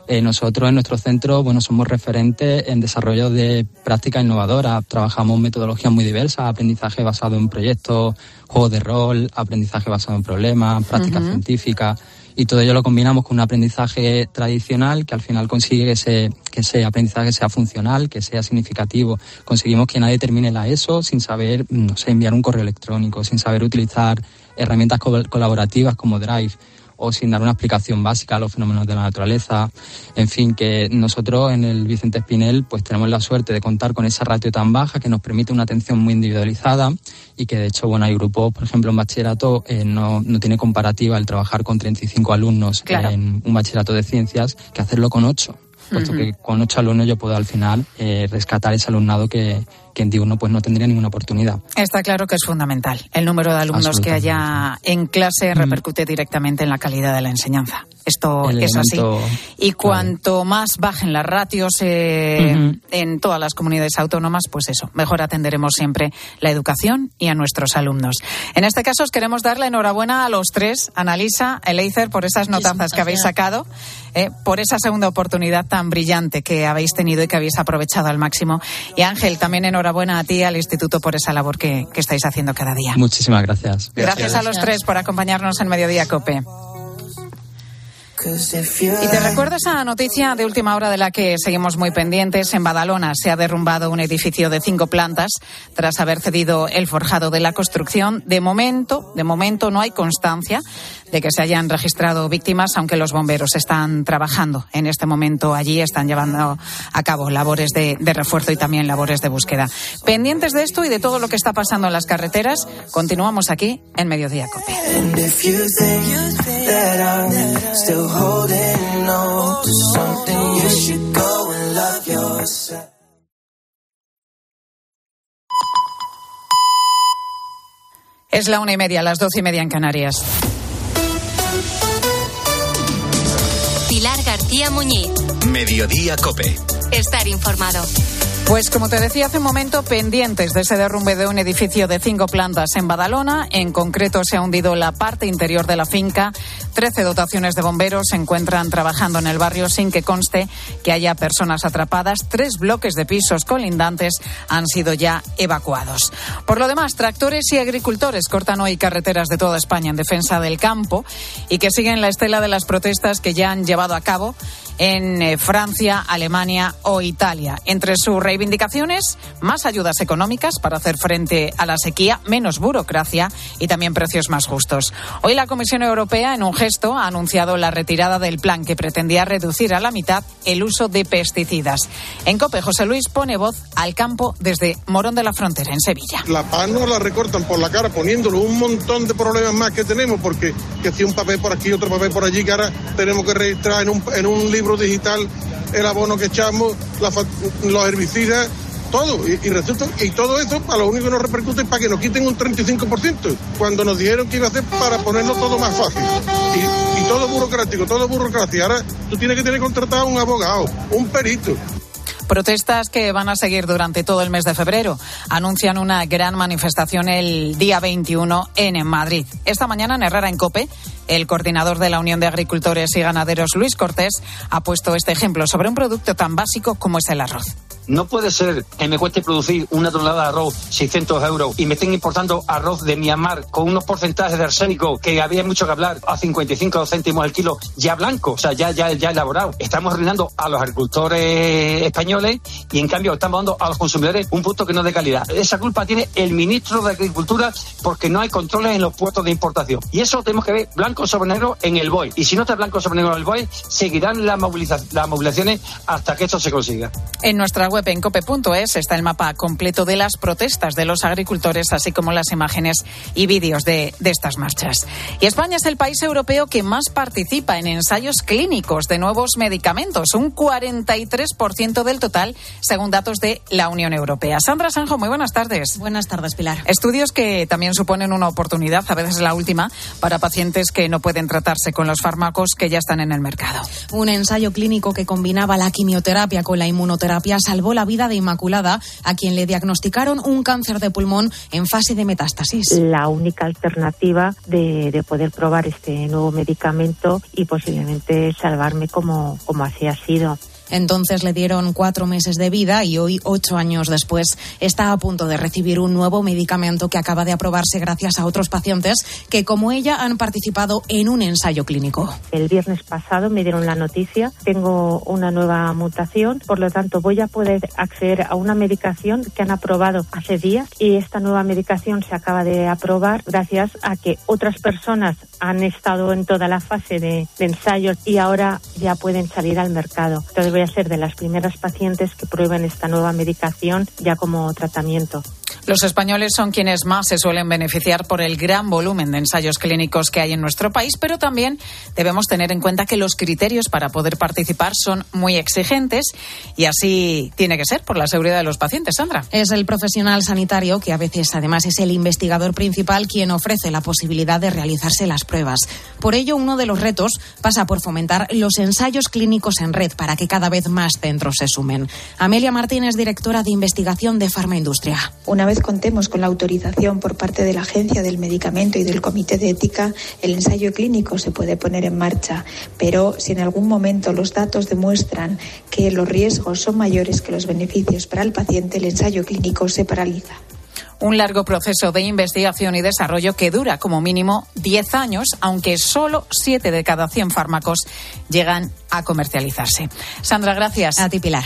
Eh, nosotros en nuestro centro, bueno, somos referentes en desarrollo de prácticas innovadoras. Trabajamos metodologías muy diversas, aprendizaje basado en proyectos, juegos de rol, aprendizaje basado en problemas, prácticas
Ujú.
científicas. Y todo ello lo combinamos con un aprendizaje tradicional que al final consigue que ese, que ese aprendizaje sea funcional, que sea significativo. Conseguimos que nadie termine la ESO sin saber, no sé, enviar un correo electrónico, sin saber utilizar herramientas co- colaborativas como Drive o sin dar una explicación básica a los fenómenos de la naturaleza. En fin, que nosotros en el Vicente Espinel pues tenemos la suerte de contar con esa ratio tan baja que nos permite una atención muy individualizada y que de hecho, bueno, hay grupos, por ejemplo, en bachillerato eh, no, no tiene comparativa el trabajar con 35 alumnos
Claro.
en un bachillerato de ciencias que hacerlo con 8. Puesto que con ocho alumnos yo puedo al final eh, rescatar ese alumnado que, que en diurno pues no tendría ninguna oportunidad.
Está claro que es fundamental. El número de alumnos que haya en clase repercute directamente en la calidad de la enseñanza. Esto
El
es así.
elemento
Y cuanto más bajen las ratios eh,
Ujú.
en todas las comunidades autónomas, pues eso, mejor atenderemos siempre la educación y a nuestros alumnos. En este caso, os queremos dar la enhorabuena a los tres, Analisa, Eleizer, por esas notazas que habéis sacado, eh, por esa segunda oportunidad tan brillante que habéis tenido y que habéis aprovechado al máximo. Y Ángel, también enhorabuena a ti al Instituto por esa labor que, que estáis haciendo cada día.
Muchísimas gracias.
Gracias a los tres por acompañarnos en Mediodía Cope. Y te recuerdo esa noticia de última hora de la que seguimos muy pendientes. En Badalona se ha derrumbado un edificio de cinco plantas tras haber cedido el forjado de la construcción. De momento, de momento no hay constancia de que se hayan registrado víctimas, aunque los bomberos están trabajando en este momento allí, están llevando a cabo labores de, de refuerzo y también labores de búsqueda. Pendientes de esto y de todo lo que está pasando en las carreteras, continuamos aquí en Mediodía Cope. Es la una y media, las doce y media en Canarias.
García Muñiz.
Mediodía Cope.
Estar informado.
Pues como te decía hace un momento, pendientes de ese derrumbe de un edificio de cinco plantas en Badalona. En concreto, se ha hundido la parte interior de la finca. Trece dotaciones de bomberos se encuentran trabajando en el barrio sin que conste que haya personas atrapadas. Tres bloques de pisos colindantes han sido ya evacuados. Por lo demás, tractores y agricultores cortan hoy carreteras de toda España en defensa del campo y que siguen la estela de las protestas que ya han llevado a cabo en eh, Francia, Alemania o Italia. Entre sus reivindicaciones, más ayudas económicas para hacer frente a la sequía, menos burocracia y también precios más justos. Hoy la Comisión Europea, en un gesto, ha anunciado la retirada del plan que pretendía reducir a la mitad el uso de pesticidas. En COPE, José Luis pone voz al campo desde Morón de la Frontera, en Sevilla.
La paz nos la recortan por la cara poniéndolo un montón de problemas más que tenemos, porque que si un papel por aquí, otro papel por allí, que ahora tenemos que registrar en un, en un libro digital el abono que echamos, los herbicidas, todo. Y, resulta, y todo esto, para lo único que nos repercute es para que nos quiten un 35%, cuando nos dijeron que iba a ser para ponerlo todo más fácil. Y, y todo burocrático, todo burocracia. Ahora tú tienes que tener contratado un abogado, un perito.
Protestas que van a seguir durante todo el mes de febrero. Anuncian una gran manifestación el día 21 en Madrid. Esta mañana en Herrera en Cope, el coordinador de la Unión de Agricultores y Ganaderos, Luis Cortés, ha puesto este ejemplo sobre un producto tan básico como es el arroz.
No puede ser que me cueste producir una tonelada de arroz 600 euros y me estén importando arroz de Myanmar con unos porcentajes de arsénico que había mucho que hablar a 55 céntimos el kilo ya blanco, o sea, ya, ya, ya elaborado. Estamos arruinando a los agricultores españoles y en cambio estamos dando a los consumidores un producto que no es de calidad. Esa culpa tiene el ministro de Agricultura porque no hay controles en los puertos de importación. Y eso tenemos que ver blanco sobre negro en el BOE. Y si no está blanco sobre negro en el BOE, seguirán las, moviliza las movilizaciones hasta que esto se consiga.
En nuestra web en cope.es está el mapa completo de las protestas de los agricultores, así como las imágenes y vídeos de, de, estas marchas. Y España es el país europeo que más participa en ensayos clínicos de nuevos medicamentos, un 43% del total, según datos de la Unión Europea. Sandra Sanjo, muy buenas tardes.
Buenas tardes, Pilar.
Estudios que también suponen una oportunidad, a veces la última, para pacientes que no pueden tratarse con los fármacos que ya están en el mercado.
Un ensayo clínico que combinaba la quimioterapia con la inmunoterapia salvó la vida de Inmaculada, a quien le diagnosticaron un cáncer de pulmón en fase de metástasis.
La única alternativa de, de poder probar este nuevo medicamento y posiblemente salvarme como, como así ha sido.
Entonces le dieron cuatro meses de vida y hoy, ocho años después, está a punto de recibir un nuevo medicamento que acaba de aprobarse gracias a otros pacientes que, como ella, han participado en un ensayo clínico.
El viernes pasado me dieron la noticia, tengo una nueva mutación, por lo tanto voy a poder acceder a una medicación que han aprobado hace días y esta nueva medicación se acaba de aprobar gracias a que otras personas han estado en toda la fase de, ensayos y ahora ya pueden salir al mercado. Voy a ser de las primeras pacientes que prueben esta nueva medicación ya como tratamiento.
Los españoles son quienes más se suelen beneficiar por el gran volumen de ensayos clínicos que hay en nuestro país, pero también debemos tener en cuenta que los criterios para poder participar son muy exigentes y así tiene que ser por la seguridad de los pacientes, Sandra.
Es el profesional sanitario que a veces además es el investigador principal quien ofrece la posibilidad de realizarse las pruebas. Por ello, uno de los retos pasa por fomentar los ensayos clínicos en red para que cada vez más centros se sumen. Amelia Martínez, directora de investigación de Farmaindustria.
Una vez contemos con la autorización por parte de la Agencia del Medicamento y del Comité de Ética, el ensayo clínico se puede poner en marcha. Pero si en algún momento los datos demuestran que los riesgos son mayores que los beneficios para el paciente, el ensayo clínico se paraliza.
un largo proceso de investigación y desarrollo que dura como mínimo 10 años, aunque solo 7 de cada 100 fármacos llegan a comercializarse. Sandra, gracias.
A ti, Pilar.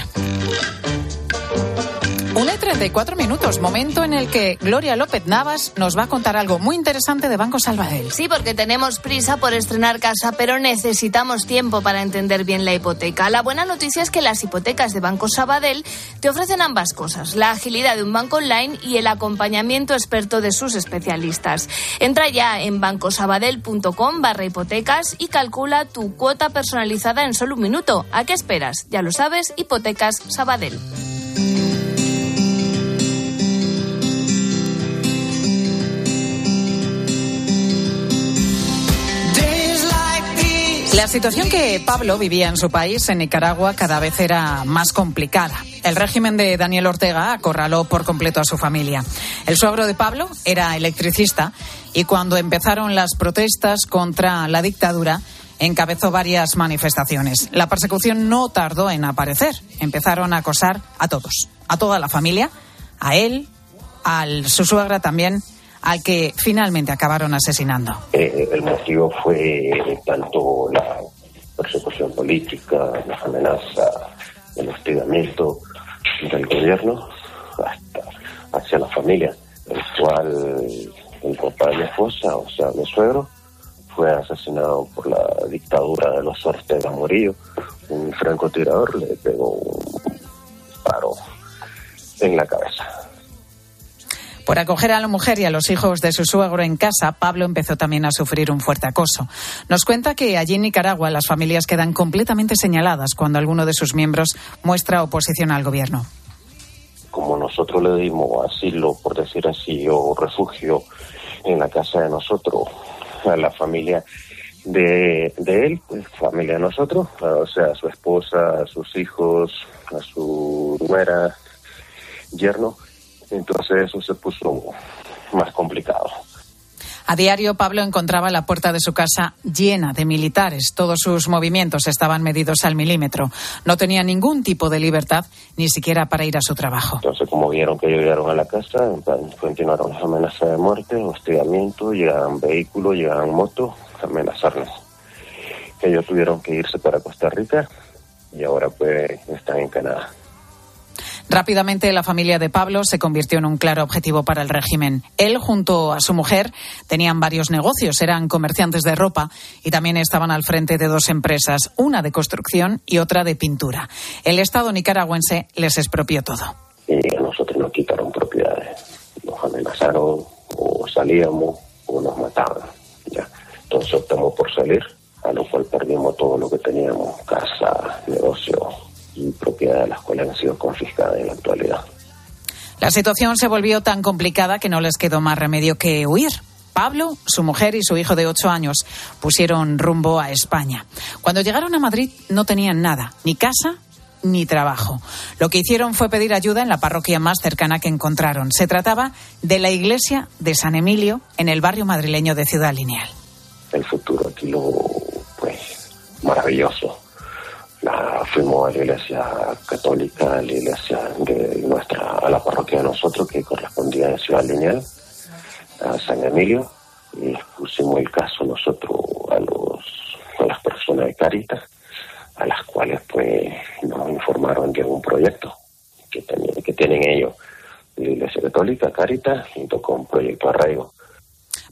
Una y 34 minutos, momento en el que Gloria López Navas nos va a contar algo muy interesante de Banco Salvador.
Sí, porque tenemos prisa por estrenar casa, pero necesitamos tiempo para entender bien la hipoteca. La buena noticia es que las hipotecas de Banco Sabadell te ofrecen ambas cosas, la agilidad de un banco online y el acompañamiento experto de sus especialistas. Entra ya en bancosabadell.com barra hipotecas y calcula tu cuota personalizada en solo un minuto. ¿A qué esperas? Ya lo sabes, hipotecas Sabadell.
La situación que Pablo vivía en su país, en Nicaragua, cada vez era más complicada. El régimen de Daniel Ortega acorraló por completo a su familia. El suegro de Pablo era electricista y cuando empezaron las protestas contra la dictadura, encabezó varias manifestaciones. La persecución no tardó en aparecer. Empezaron a acosar a todos, a toda la familia, a él, a su suegra también al que finalmente acabaron asesinando.
Eh, el motivo fue tanto la persecución política, las amenazas, el hostigamiento del gobierno hasta hacia la familia, el cual el papá de mi esposa, o sea, mi suegro, fue asesinado por la dictadura de los Ortega Morillo. Un francotirador le pegó un disparo en la cabeza.
Por acoger a la mujer y a los hijos de su suegro en casa, Pablo empezó también a sufrir un fuerte acoso. Nos cuenta que allí en Nicaragua las familias quedan completamente señaladas cuando alguno de sus miembros muestra oposición al gobierno.
Como nosotros le dimos asilo, por decir así, o refugio en la casa de nosotros, a la familia de, él, pues, familia de nosotros, o sea, a su esposa, a sus hijos, a su nuera, yerno, entonces eso se puso más complicado.
A diario, Pablo encontraba la puerta de su casa llena de militares. Todos sus movimientos estaban medidos al milímetro. No tenía ningún tipo de libertad, ni siquiera para ir a su trabajo.
Entonces, como vieron que llegaron a la casa, continuaron las amenazas de muerte, hostigamiento, llegaban vehículos, llegaban motos, amenazarnos. Ellos tuvieron que irse para Costa Rica y ahora pues están en Canadá.
Rápidamente la familia de Pablo se convirtió en un claro objetivo para el régimen. Él junto a su mujer tenían varios negocios, eran comerciantes de ropa y también estaban al frente de dos empresas, una de construcción y otra de pintura. El Estado nicaragüense les expropió todo.
Y a nosotros nos quitaron propiedades, nos amenazaron o salíamos o nos mataban. Entonces optamos por salir, a lo cual perdimos todo lo que teníamos, casa, negocio, y propiedades de las cuales han sido confiscadas en la actualidad.
La situación se volvió tan complicada que no les quedó más remedio que huir. Pablo, su mujer y su hijo de ocho años pusieron rumbo a España. Cuando llegaron a Madrid no tenían nada, ni casa ni trabajo. Lo que hicieron fue pedir ayuda en la parroquia más cercana que encontraron. Se trataba de la iglesia de San Emilio en el barrio madrileño de Ciudad Lineal.
El futuro aquí lo, pues, maravilloso la, fuimos a la iglesia católica, a la iglesia de nuestra, a la parroquia de nosotros que correspondía en Ciudad Lineal, a San Emilio, y pusimos el caso nosotros a los a las personas de Caritas, a las cuales pues nos informaron de un proyecto que, que tienen ellos, la Iglesia Católica, Caritas, junto con Proyecto Arraigo.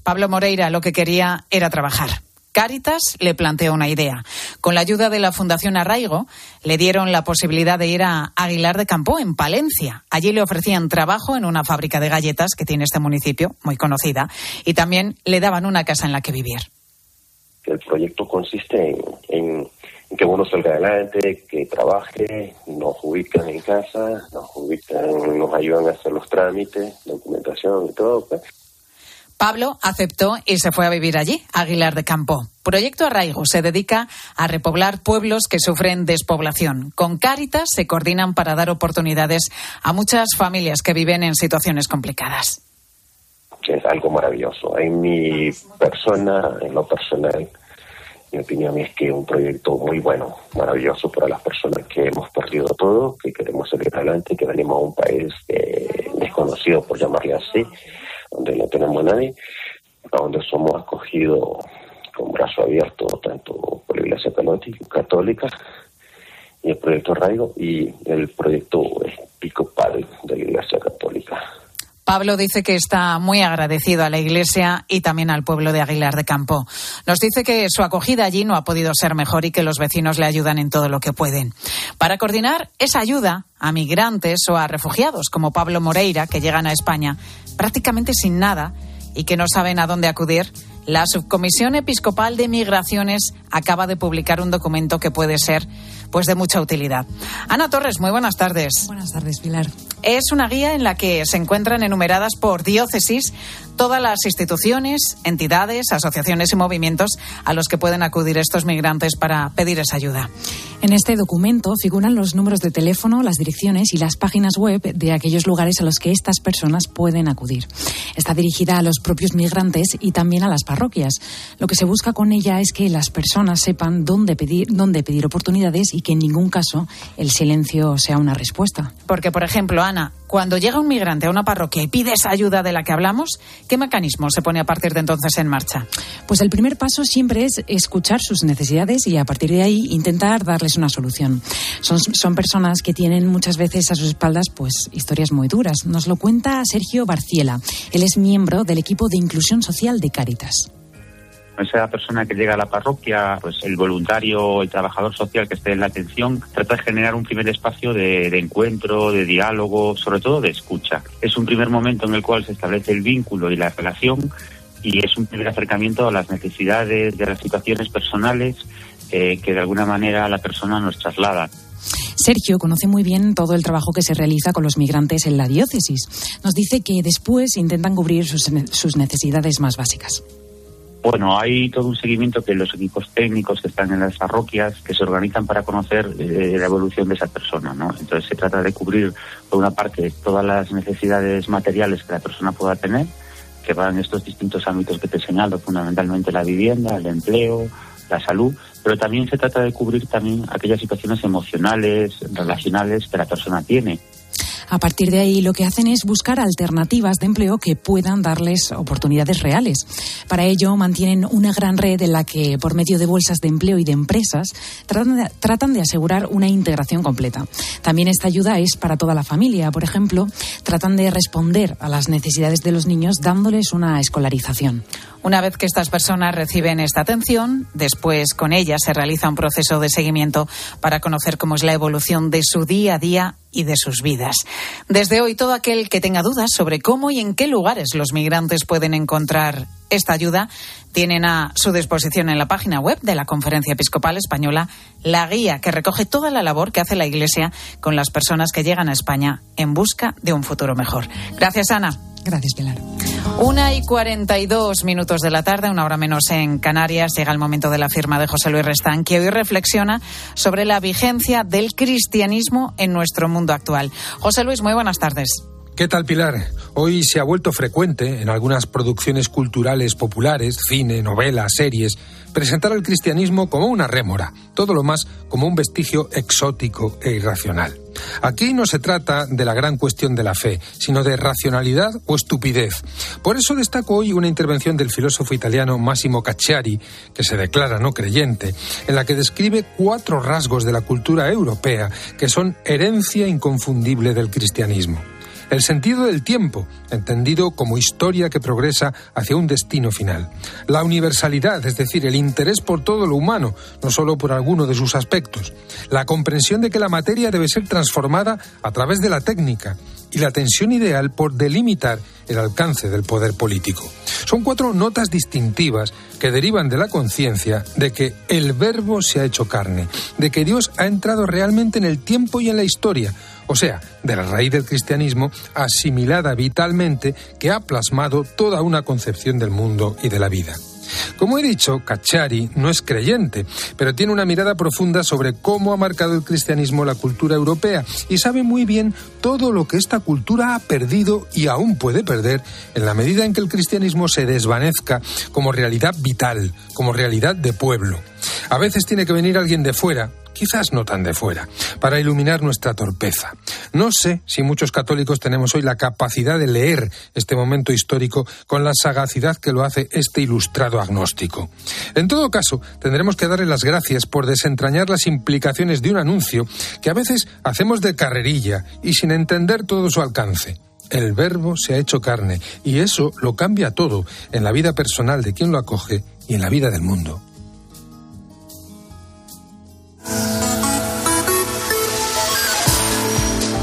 Pablo Moreira lo que quería era trabajar. Cáritas le planteó una idea. Con la ayuda de la Fundación Arraigo, le dieron la posibilidad de ir a Aguilar de Campo, en Palencia. Allí le ofrecían trabajo en una fábrica de galletas que tiene este municipio, muy conocida, y también le daban una casa en la que vivir.
El proyecto consiste en, que uno salga adelante, que trabaje, nos ubican en casa, nos ubican, nos ayudan a hacer los trámites, documentación y todo. Pues.
Pablo aceptó y se fue a vivir allí, Aguilar de Campo. Proyecto Arraigo se dedica a repoblar pueblos que sufren despoblación. Con Cáritas se coordinan para dar oportunidades a muchas familias que viven en situaciones complicadas.
Es algo maravilloso. En mi persona, en lo personal, Mi opinión es que es un proyecto muy bueno, maravilloso para las personas que hemos perdido todo, que queremos salir adelante, que venimos a un país eh, desconocido, por llamarle así, donde no tenemos a nadie, donde somos acogidos con brazo abierto tanto por la Iglesia Católica y el proyecto Raigo y el proyecto episcopal de la Iglesia Católica.
Pablo dice que está muy agradecido a la Iglesia y también al pueblo de Aguilar de Campo. Nos dice que su acogida allí no ha podido ser mejor y que los vecinos le ayudan en todo lo que pueden. Para coordinar esa ayuda a migrantes o a refugiados como Pablo Moreira, que llegan a España prácticamente sin nada y que no saben a dónde acudir, la Subcomisión Episcopal de Migraciones acaba de publicar un documento que puede ser pues de mucha utilidad. Ana Torres, muy buenas tardes.
Buenas tardes, Pilar.
Es una guía en la que se encuentran enumeradas por diócesis todas las instituciones, entidades, asociaciones y movimientos a los que pueden acudir estos migrantes para pedir esa ayuda.
En este documento figuran los números de teléfono, las direcciones y las páginas web de aquellos lugares a los que estas personas pueden acudir. Está dirigida a los propios migrantes y también a las parroquias. Lo que se busca con ella es que las personas sepan dónde pedir, dónde pedir oportunidades y que en ningún caso el silencio sea una respuesta.
Porque, por ejemplo, Ana, cuando llega un migrante a una parroquia y pide esa ayuda de la que hablamos, ¿qué mecanismo se pone a partir de entonces en marcha?
Pues el primer paso siempre es escuchar sus necesidades y a partir de ahí intentar darles una solución. Son, son personas que tienen muchas veces a sus espaldas pues historias muy duras. Nos lo cuenta Sergio Barciela. Él es miembro del equipo de inclusión social de Cáritas
esa persona que llega a la parroquia, pues el voluntario, el trabajador social que esté en la atención, trata de generar un primer espacio de, encuentro, de diálogo, sobre todo de escucha. Es un primer momento en el cual se establece el vínculo y la relación y es un primer acercamiento a las necesidades de las situaciones personales eh, que de alguna manera la persona nos traslada.
Sergio conoce muy bien todo el trabajo que se realiza con los migrantes en la diócesis. Nos dice que después intentan cubrir sus, sus necesidades más básicas.
Bueno, hay todo un seguimiento que los equipos técnicos que están en las parroquias que se organizan para conocer eh, la evolución de esa persona, ¿no? Entonces se trata de cubrir, por una parte, todas las necesidades materiales que la persona pueda tener, que van en estos distintos ámbitos que te he señalado, fundamentalmente la vivienda, el empleo, la salud, pero también se trata de cubrir también aquellas situaciones emocionales, relacionales que la persona tiene.
A partir de ahí lo que hacen es buscar alternativas de empleo que puedan darles oportunidades reales. Para ello mantienen una gran red en la que por medio de bolsas de empleo y de empresas tratan de, tratan de asegurar una integración completa. También esta ayuda es para toda la familia. Por ejemplo, tratan de responder a las necesidades de los niños dándoles una escolarización.
Una vez que estas personas reciben esta atención, después con ellas se realiza un proceso de seguimiento para conocer cómo es la evolución de su día a día y de sus vidas. Desde hoy, todo aquel que tenga dudas sobre cómo y en qué lugares los migrantes pueden encontrar esta ayuda, tienen a su disposición en la página web de la Conferencia Episcopal Española la guía que recoge toda la labor que hace la Iglesia con las personas que llegan a España en busca de un futuro mejor. Gracias, Ana.
Gracias, Pilar.
Una y cuarenta y dos minutos de la tarde, una hora menos en Canarias, llega el momento de la firma de José Luis Restán, que hoy reflexiona sobre la vigencia del cristianismo en nuestro mundo actual. José Luis, muy buenas tardes.
¿Qué tal, Pilar? Hoy se ha vuelto frecuente en algunas producciones culturales populares, cine, novelas, series, presentar al cristianismo como una rémora, todo lo más como un vestigio exótico e irracional. Aquí no se trata de la gran cuestión de la fe, sino de racionalidad o estupidez. Por eso destaco hoy una intervención del filósofo italiano Massimo Cacciari, que se declara no creyente, en la que describe cuatro rasgos de la cultura europea que son herencia inconfundible del cristianismo. El sentido del tiempo, entendido como historia que progresa hacia un destino final. La universalidad, es decir, el interés por todo lo humano, no solo por alguno de sus aspectos. La comprensión de que la materia debe ser transformada a través de la técnica y la tensión ideal por delimitar el alcance del poder político. Son cuatro notas distintivas que derivan de la conciencia de que el verbo se ha hecho carne, de que Dios ha entrado realmente en el tiempo y en la historia, o sea, de la raíz del cristianismo asimilada vitalmente que ha plasmado toda una concepción del mundo y de la vida. Como he dicho, Cacciari no es creyente, pero tiene una mirada profunda sobre cómo ha marcado el cristianismo la cultura europea y sabe muy bien todo lo que esta cultura ha perdido y aún puede perder en la medida en que el cristianismo se desvanezca como realidad vital, como realidad de pueblo. A veces tiene que venir alguien de fuera quizás no tan de fuera, para iluminar nuestra torpeza. No sé si muchos católicos tenemos hoy la capacidad de leer este momento histórico con la sagacidad que lo hace este ilustrado agnóstico. En todo caso, tendremos que darle las gracias por desentrañar las implicaciones de un anuncio que a veces hacemos de carrerilla y sin entender todo su alcance. El verbo se ha hecho carne y eso lo cambia todo en la vida personal de quien lo acoge y en la vida del mundo.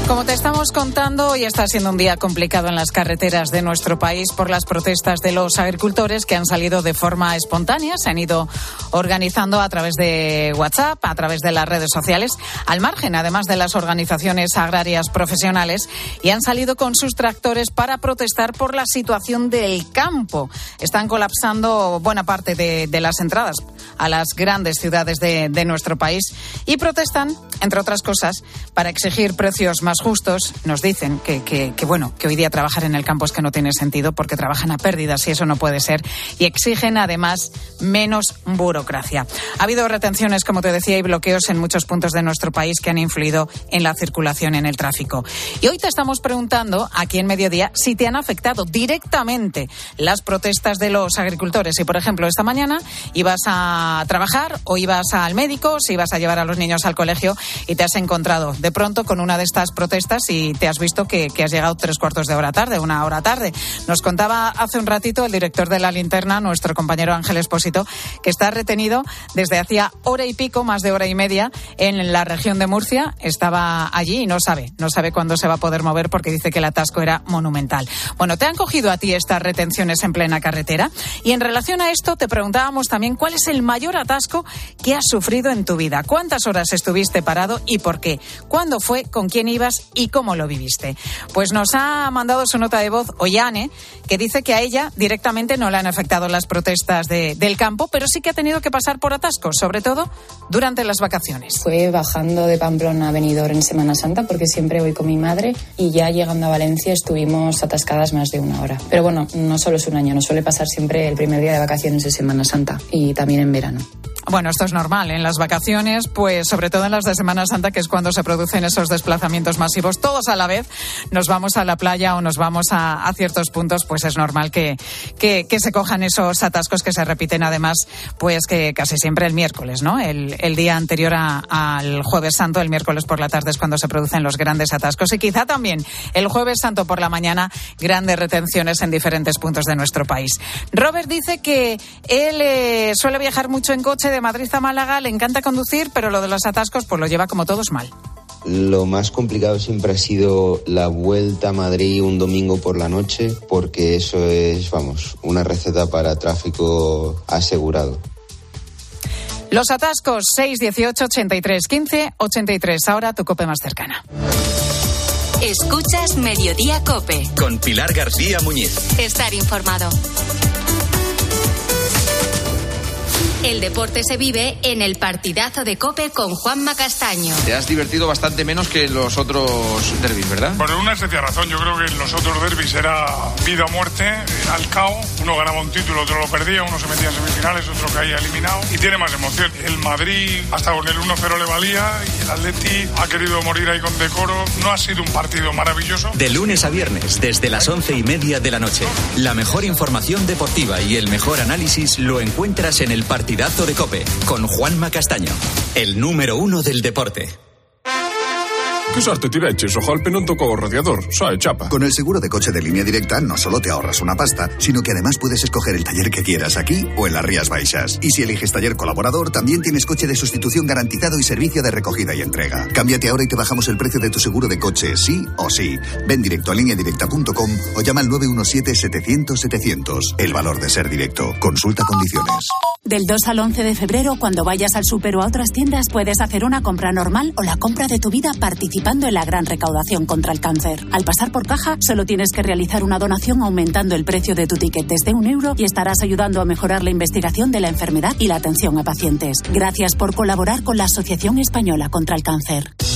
Como te estamos contando, hoy está siendo un día complicado en las carreteras de nuestro país por las protestas de los agricultores que han salido de forma espontánea, se han ido organizando a través de WhatsApp, a través de las redes sociales, al margen además de las organizaciones agrarias profesionales, y han salido con sus tractores para protestar por la situación del campo. Están colapsando buena parte de, de las entradas a las grandes ciudades de, de nuestro país y protestan, entre otras cosas, para exigir precios más justos. Nos dicen que, que, bueno, que hoy día trabajar en el campo es que no tiene sentido porque trabajan a pérdidas y eso no puede ser. Y exigen además menos burocracia. Ha habido retenciones, como te decía, y bloqueos en muchos puntos de nuestro país que han influido en la circulación en el tráfico. Y hoy te estamos preguntando, aquí en Mediodía, si te han afectado directamente las protestas de los agricultores. Si, por ejemplo, esta mañana ibas a trabajar o ibas al médico, si ibas a llevar a los niños al colegio y te has encontrado de pronto con una de estas protestas y te has visto que, que has llegado tres cuartos de hora tarde, una hora tarde. Nos contaba hace un ratito el director de la linterna, nuestro compañero Ángel Espósito, que está retenido desde hacía hora y pico, más de hora y media, en la región de Murcia. Estaba allí y no sabe, no sabe cuándo se va a poder mover porque dice que el atasco era monumental. Bueno, ¿te han cogido a ti estas retenciones en plena carretera? Y en relación a esto, te preguntábamos también cuál es el mayor atasco que has sufrido en tu vida. ¿Cuántas horas estuviste parado y por qué? ¿Cuándo fue? ¿Con quién ibas? y cómo lo viviste. Pues nos ha mandado su nota de voz Ollane, que dice que a ella directamente no le han afectado las protestas de, del campo, pero sí que ha tenido que pasar por atascos, sobre todo durante las vacaciones.
Fue bajando de Pamplona a Benidorm en Semana Santa, porque siempre voy con mi madre, y ya llegando a Valencia estuvimos atascadas más de una hora. Pero bueno, no solo es un año, nos suele pasar siempre el primer día de vacaciones de Semana Santa y también en verano.
Bueno, esto es normal. En las vacaciones, pues sobre todo en las de Semana Santa, que es cuando se producen esos desplazamientos masivos, todos a la vez, nos vamos a la playa o nos vamos a, ciertos puntos, pues es normal que, que, se cojan esos atascos que se repiten además, pues que casi siempre el miércoles, ¿no? El, el día anterior al Jueves Santo, el miércoles por la tarde es cuando se producen los grandes atascos y quizá también el Jueves Santo por la mañana, grandes retenciones en diferentes puntos de nuestro país. Robert dice que él eh, suele viajar mucho en coche de Madrid a Málaga, le encanta conducir, pero lo de los atascos pues lo lleva como todos mal.
Lo más complicado siempre ha sido la vuelta a Madrid un domingo por la noche, porque eso es, vamos, una receta para tráfico asegurado.
Los atascos 618 83 15 83. Ahora tu cope más cercana.
Escuchas Mediodía Cope.
Con Pilar García Muñiz.
Estar informado. El deporte se vive en el partidazo de Cope con Juanma Castaño.
Te has divertido bastante menos que los otros derbis, ¿verdad?
Por una excepción razón, yo creo que en los otros derbis era vida o muerte, al cao. Uno ganaba un título, otro lo perdía, uno se metía en semifinales, otro caía eliminado y tiene más emoción. El Madrid hasta con el 1-0 le valía y el Atleti ha querido morir ahí con decoro. No ha sido un partido maravilloso.
De lunes a viernes, desde las once y media de la noche, la mejor información deportiva y el mejor análisis lo encuentras en el partido partidazo de Cope con Juanma Castaño, el número uno del deporte.
Che sorte ti regge, Jalpe non tocó radiador, sai, chapa.
Con el seguro de coche de línea directa no solo te ahorras una pasta, sino que además puedes escoger el taller que quieras aquí o en las Rías Baixas. Y si eliges taller colaborador, también tienes coche de sustitución garantizado y servicio de recogida y entrega. Cámbiate ahora y te bajamos el precio de tu seguro de coche, sí o sí. Ven directo a lineadirecta.com o llama al 917-700-700. El valor de ser directo. Consulta condiciones.
Del 2 al 11 de febrero, cuando vayas al súper o a otras tiendas, puedes hacer una compra normal o la compra de tu vida participando en la gran recaudación contra el cáncer. Al pasar por caja, solo tienes que realizar una donación aumentando el precio de tu ticket desde un euro y estarás ayudando a mejorar la investigación de la enfermedad y la atención a pacientes. Gracias por colaborar con la Asociación Española contra el Cáncer.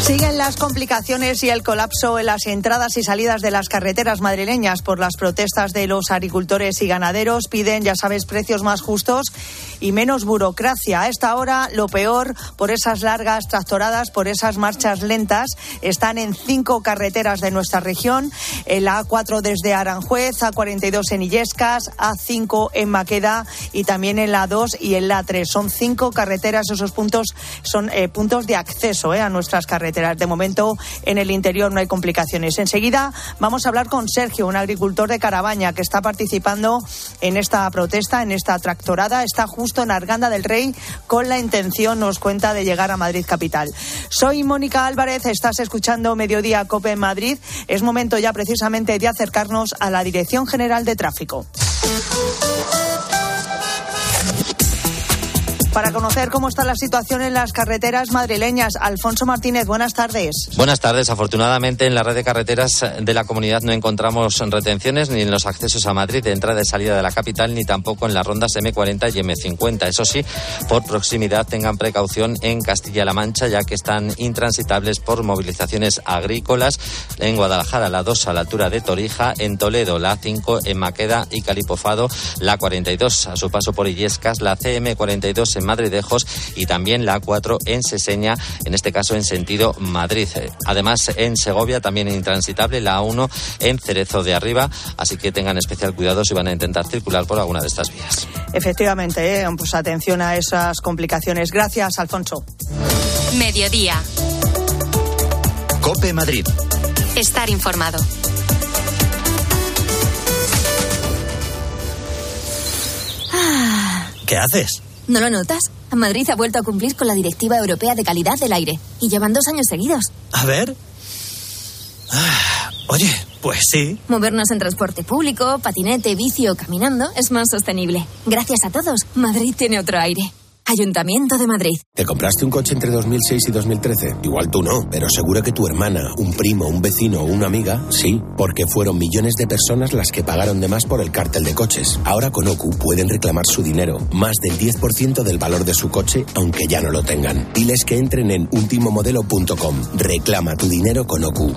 Siguen las complicaciones y el colapso en las entradas y salidas de las carreteras madrileñas por las protestas de los agricultores y ganaderos. Piden, ya sabes, precios más justos y menos burocracia. A esta hora, lo peor, por esas largas tractoradas, por esas marchas lentas, están en cinco carreteras de nuestra región. El A4 desde Aranjuez, A42 en Illescas, A5 en Maqueda y también en la A2 y en la A3. Son cinco carreteras, esos puntos son eh, puntos de acceso eh, a nuestras carreteras. De momento, en el interior no hay complicaciones. Enseguida vamos a hablar con Sergio, un agricultor de Carabaña que está participando en esta protesta, en esta tractorada. Está justo en Arganda del Rey con la intención, nos cuenta, de llegar a Madrid capital. Soy Mónica Álvarez, estás escuchando Mediodía Cope en Madrid. Es momento ya precisamente de acercarnos a la Dirección General de Tráfico. Para conocer cómo está la situación en las carreteras madrileñas, Alfonso Martínez, buenas tardes.
Buenas tardes. Afortunadamente, en la red de carreteras de la comunidad no encontramos retenciones ni en los accesos a Madrid de entrada y salida de la capital, ni tampoco en las rondas M40 y M50. Eso sí, por proximidad tengan precaución en Castilla-La Mancha, ya que están intransitables por movilizaciones agrícolas. En Guadalajara, la 2 a la altura de Torija, en Toledo, la 5 en Maqueda y Calipofado, la 42 a su paso por Illescas, la CM42 en Madridejos y también la A4 en Seseña, en este caso en sentido Madrid. Además, en Segovia también intransitable la A1 en Cerezo de Arriba, así que tengan especial cuidado si van a intentar circular por alguna de estas vías.
Efectivamente, ¿eh? pues atención a esas complicaciones. Gracias, Alfonso.
Mediodía.
Cope Madrid.
Estar informado.
¿Qué haces?
¿No lo notas? Madrid ha vuelto a cumplir con la Directiva Europea de Calidad del Aire y llevan dos años seguidos.
A ver. Ah, oye, pues sí.
Movernos en transporte público, patinete, bici o caminando es más sostenible. Gracias a todos, Madrid tiene otro aire. Ayuntamiento de Madrid.
¿Te compraste un coche entre 2006 y 2013? Igual tú no, pero seguro que tu hermana, un primo, un vecino o una amiga, sí, porque fueron millones de personas las que pagaron de más por el cártel de coches. Ahora con OCU pueden reclamar su dinero, más del 10% del valor de su coche, aunque ya no lo tengan. Diles que entren en ultimomodelo.com. Reclama tu dinero con OCU.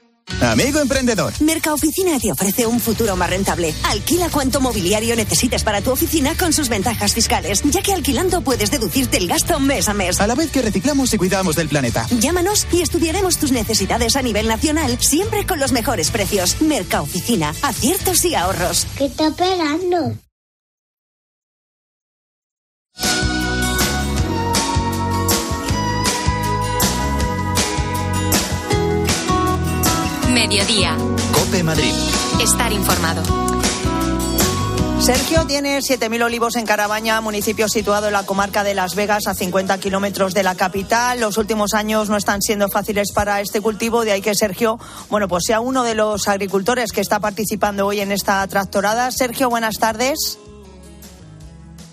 Amigo emprendedor.
Mercaoficina te ofrece un futuro más rentable. Alquila cuanto mobiliario necesites para tu oficina con sus ventajas fiscales, ya que alquilando puedes deducirte el gasto mes a mes.
A la vez que reciclamos y cuidamos del planeta.
Llámanos y estudiaremos tus necesidades a nivel nacional, siempre con los mejores precios. Mercaoficina, aciertos y ahorros.
¿Qué está esperando?
Mediodía.
Cope Madrid.
Estar informado.
Sergio tiene 7.000 olivos en Carabaña, municipio situado en la comarca de Las Vegas, a 50 kilómetros de la capital. Los últimos años no están siendo fáciles para este cultivo, de ahí que Sergio, bueno, pues sea uno de los agricultores que está participando hoy en esta tractorada. Sergio, buenas tardes.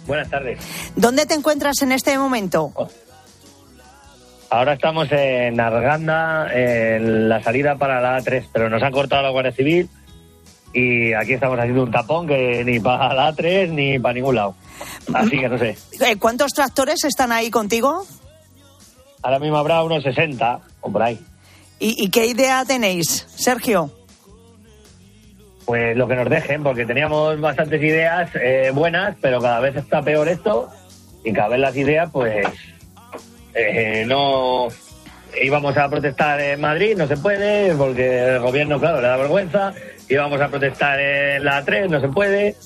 Buenas tardes.
¿Dónde te encuentras en este momento?
Ahora estamos en Arganda, en la salida para la A3, pero nos han cortado la Guardia Civil y aquí estamos haciendo un tapón que ni para la A3 ni para ningún lado. Así que no sé.
Eh, ¿Cuántos tractores están ahí contigo?
Ahora mismo habrá unos 60 o por ahí.
¿Y, y qué idea tenéis, Sergio?
Pues lo que nos dejen, porque teníamos bastantes ideas eh, buenas, pero cada vez está peor esto y cada vez las ideas, pues eh, no íbamos a protestar en Madrid, no se puede, porque el gobierno, claro, le da vergüenza. Íbamos a protestar en la 3, no se puede.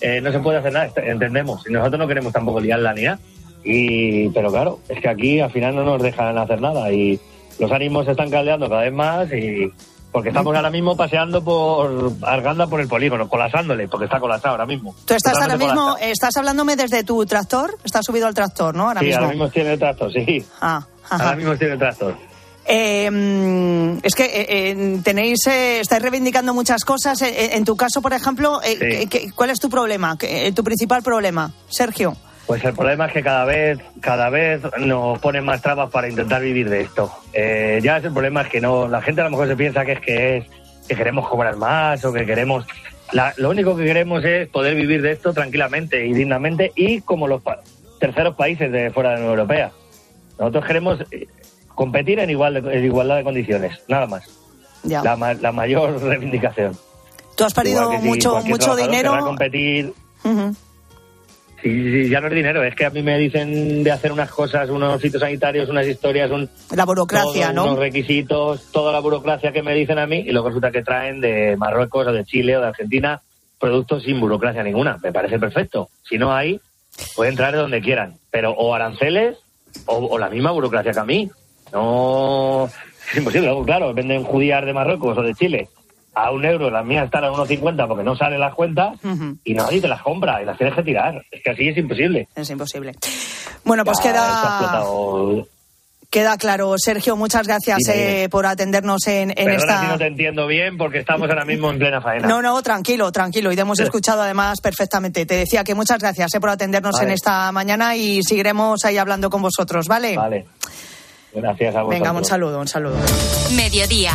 Eh, no se puede hacer nada, entendemos. Y nosotros no queremos tampoco liarla ni nada. Y, pero claro, es que aquí al final no nos dejan hacer nada y los ánimos se están caldeando cada vez más y porque estamos ahora mismo paseando por Arganda por el polígono, colasándole, porque está colapsado ahora mismo.
Tú estás ahora mismo,
colapsado.
estás hablándome desde tu tractor, estás subido al tractor, ¿no? Ahora
sí,
mismo.
ahora mismo tiene el tractor, sí.
Ah, ajá.
Ahora mismo tiene el tractor.
Eh, mm, es que eh, eh, tenéis, eh, estáis reivindicando muchas cosas. Eh, eh, en tu caso, por ejemplo,
Sí.
¿qué- qué- ¿cuál es tu problema? ¿Qué- eh, tu principal problema, Sergio?
Pues el problema es que cada vez, cada vez nos ponen más trabas para intentar vivir de esto. Eh, ya es el problema es que no, la gente a lo mejor se piensa que es que es que queremos cobrar más o que queremos. la- lo único que queremos es poder vivir de esto tranquilamente y dignamente y como los pa- terceros países de fuera de la Unión Europea. Nosotros queremos eh, competir en, igual de- en igualdad de condiciones, nada más.
Ya.
La, ma- la mayor reivindicación.
Tú has perdido
que si
mucho, mucho dinero.
competir
Ujú.
Sí, sí, ya no es dinero, es que a mí me dicen de hacer unas cosas, unos sitios sanitarios, unas historias, un,
La burocracia, ¿no?
unos requisitos, toda la burocracia que me dicen a mí y luego resulta que traen de Marruecos o de Chile o de Argentina productos sin burocracia ninguna. Me parece perfecto. Si no hay, pueden traer de donde quieran, pero o aranceles o, o la misma burocracia que a mí. No, es imposible. Claro, venden judías de Marruecos o de Chile a un euro, las mías están a 1,50 porque no salen las cuentas y nadie te las compra y las tienes que tirar. Es que así es imposible.
Es imposible. Bueno, pues
Ya,
queda, queda claro. Sergio, muchas gracias eh, por atendernos en, en
Perdona
esta.
si no te entiendo bien porque estamos ahora mismo en plena faena.
No, no, tranquilo, tranquilo. Y te hemos escuchado además perfectamente. Te decía que muchas gracias eh, por atendernos
Vale.
en esta mañana y seguiremos ahí hablando con vosotros, ¿vale?
Vale. Gracias a vosotros.
Venga, un saludo, un saludo.
Mediodía.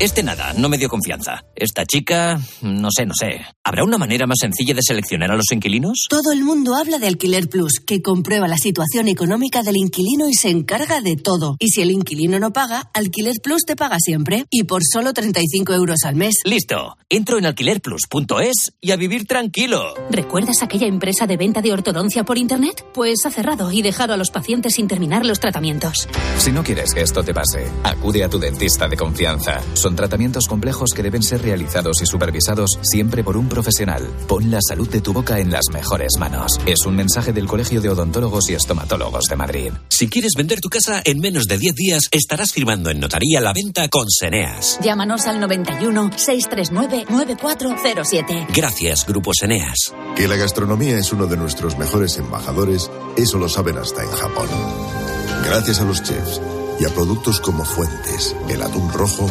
Este nada, no me dio confianza. Esta chica, no sé, no sé. ¿Habrá una manera más sencilla de seleccionar a los inquilinos?
Todo el mundo habla de Alquiler Plus, que comprueba la situación económica del inquilino y se encarga de todo. Y si el inquilino no paga, Alquiler Plus te paga siempre. Y por solo 35 euros al mes.
Listo. Entro en alquilerplus.es y a vivir tranquilo.
¿Recuerdas aquella empresa de venta de ortodoncia por Internet? Pues ha cerrado y dejado a los pacientes sin terminar los tratamientos.
Si no quieres que esto te pase, acude a tu dentista de confianza. Son tratamientos complejos que deben ser realizados y supervisados siempre por un profesional. Pon la salud de tu boca en las mejores manos. Es un mensaje del Colegio de Odontólogos y Estomatólogos de Madrid.
Si quieres vender tu casa en menos de 10 días, estarás firmando en notaría la venta con Seneas.
Llámanos al 91 639 9407.
Gracias, Grupo Seneas.
Que la gastronomía es uno de nuestros mejores embajadores, eso lo saben hasta en Japón. Gracias a los chefs y a productos como Fuentes, el atún rojo,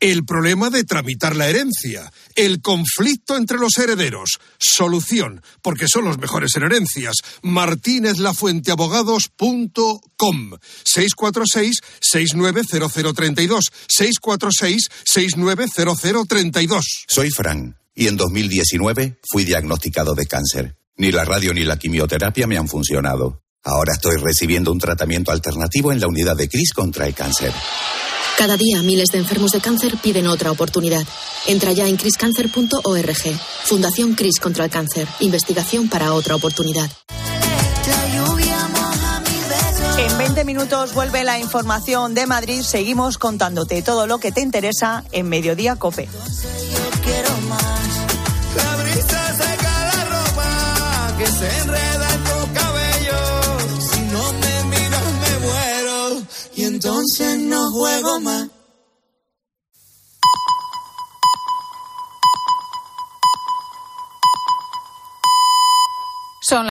el problema de tramitar la herencia, el conflicto entre los herederos. Solución, porque son los mejores en herencias. martinezlafuenteabogados.com 646-690032 646-690032
Soy Fran y en 2019 fui diagnosticado de cáncer. Ni la radio ni la quimioterapia me han funcionado. Ahora estoy recibiendo un tratamiento alternativo en la unidad de CRIS contra el cáncer.
Cada día miles de enfermos de cáncer piden otra oportunidad. Entra ya en criscancer.org. Fundación Cris contra el cáncer. Investigación para otra oportunidad.
En 20 minutos vuelve la información de Madrid. Seguimos contándote todo lo que te interesa en Mediodía Cope.
que se enreda entonces no juego más.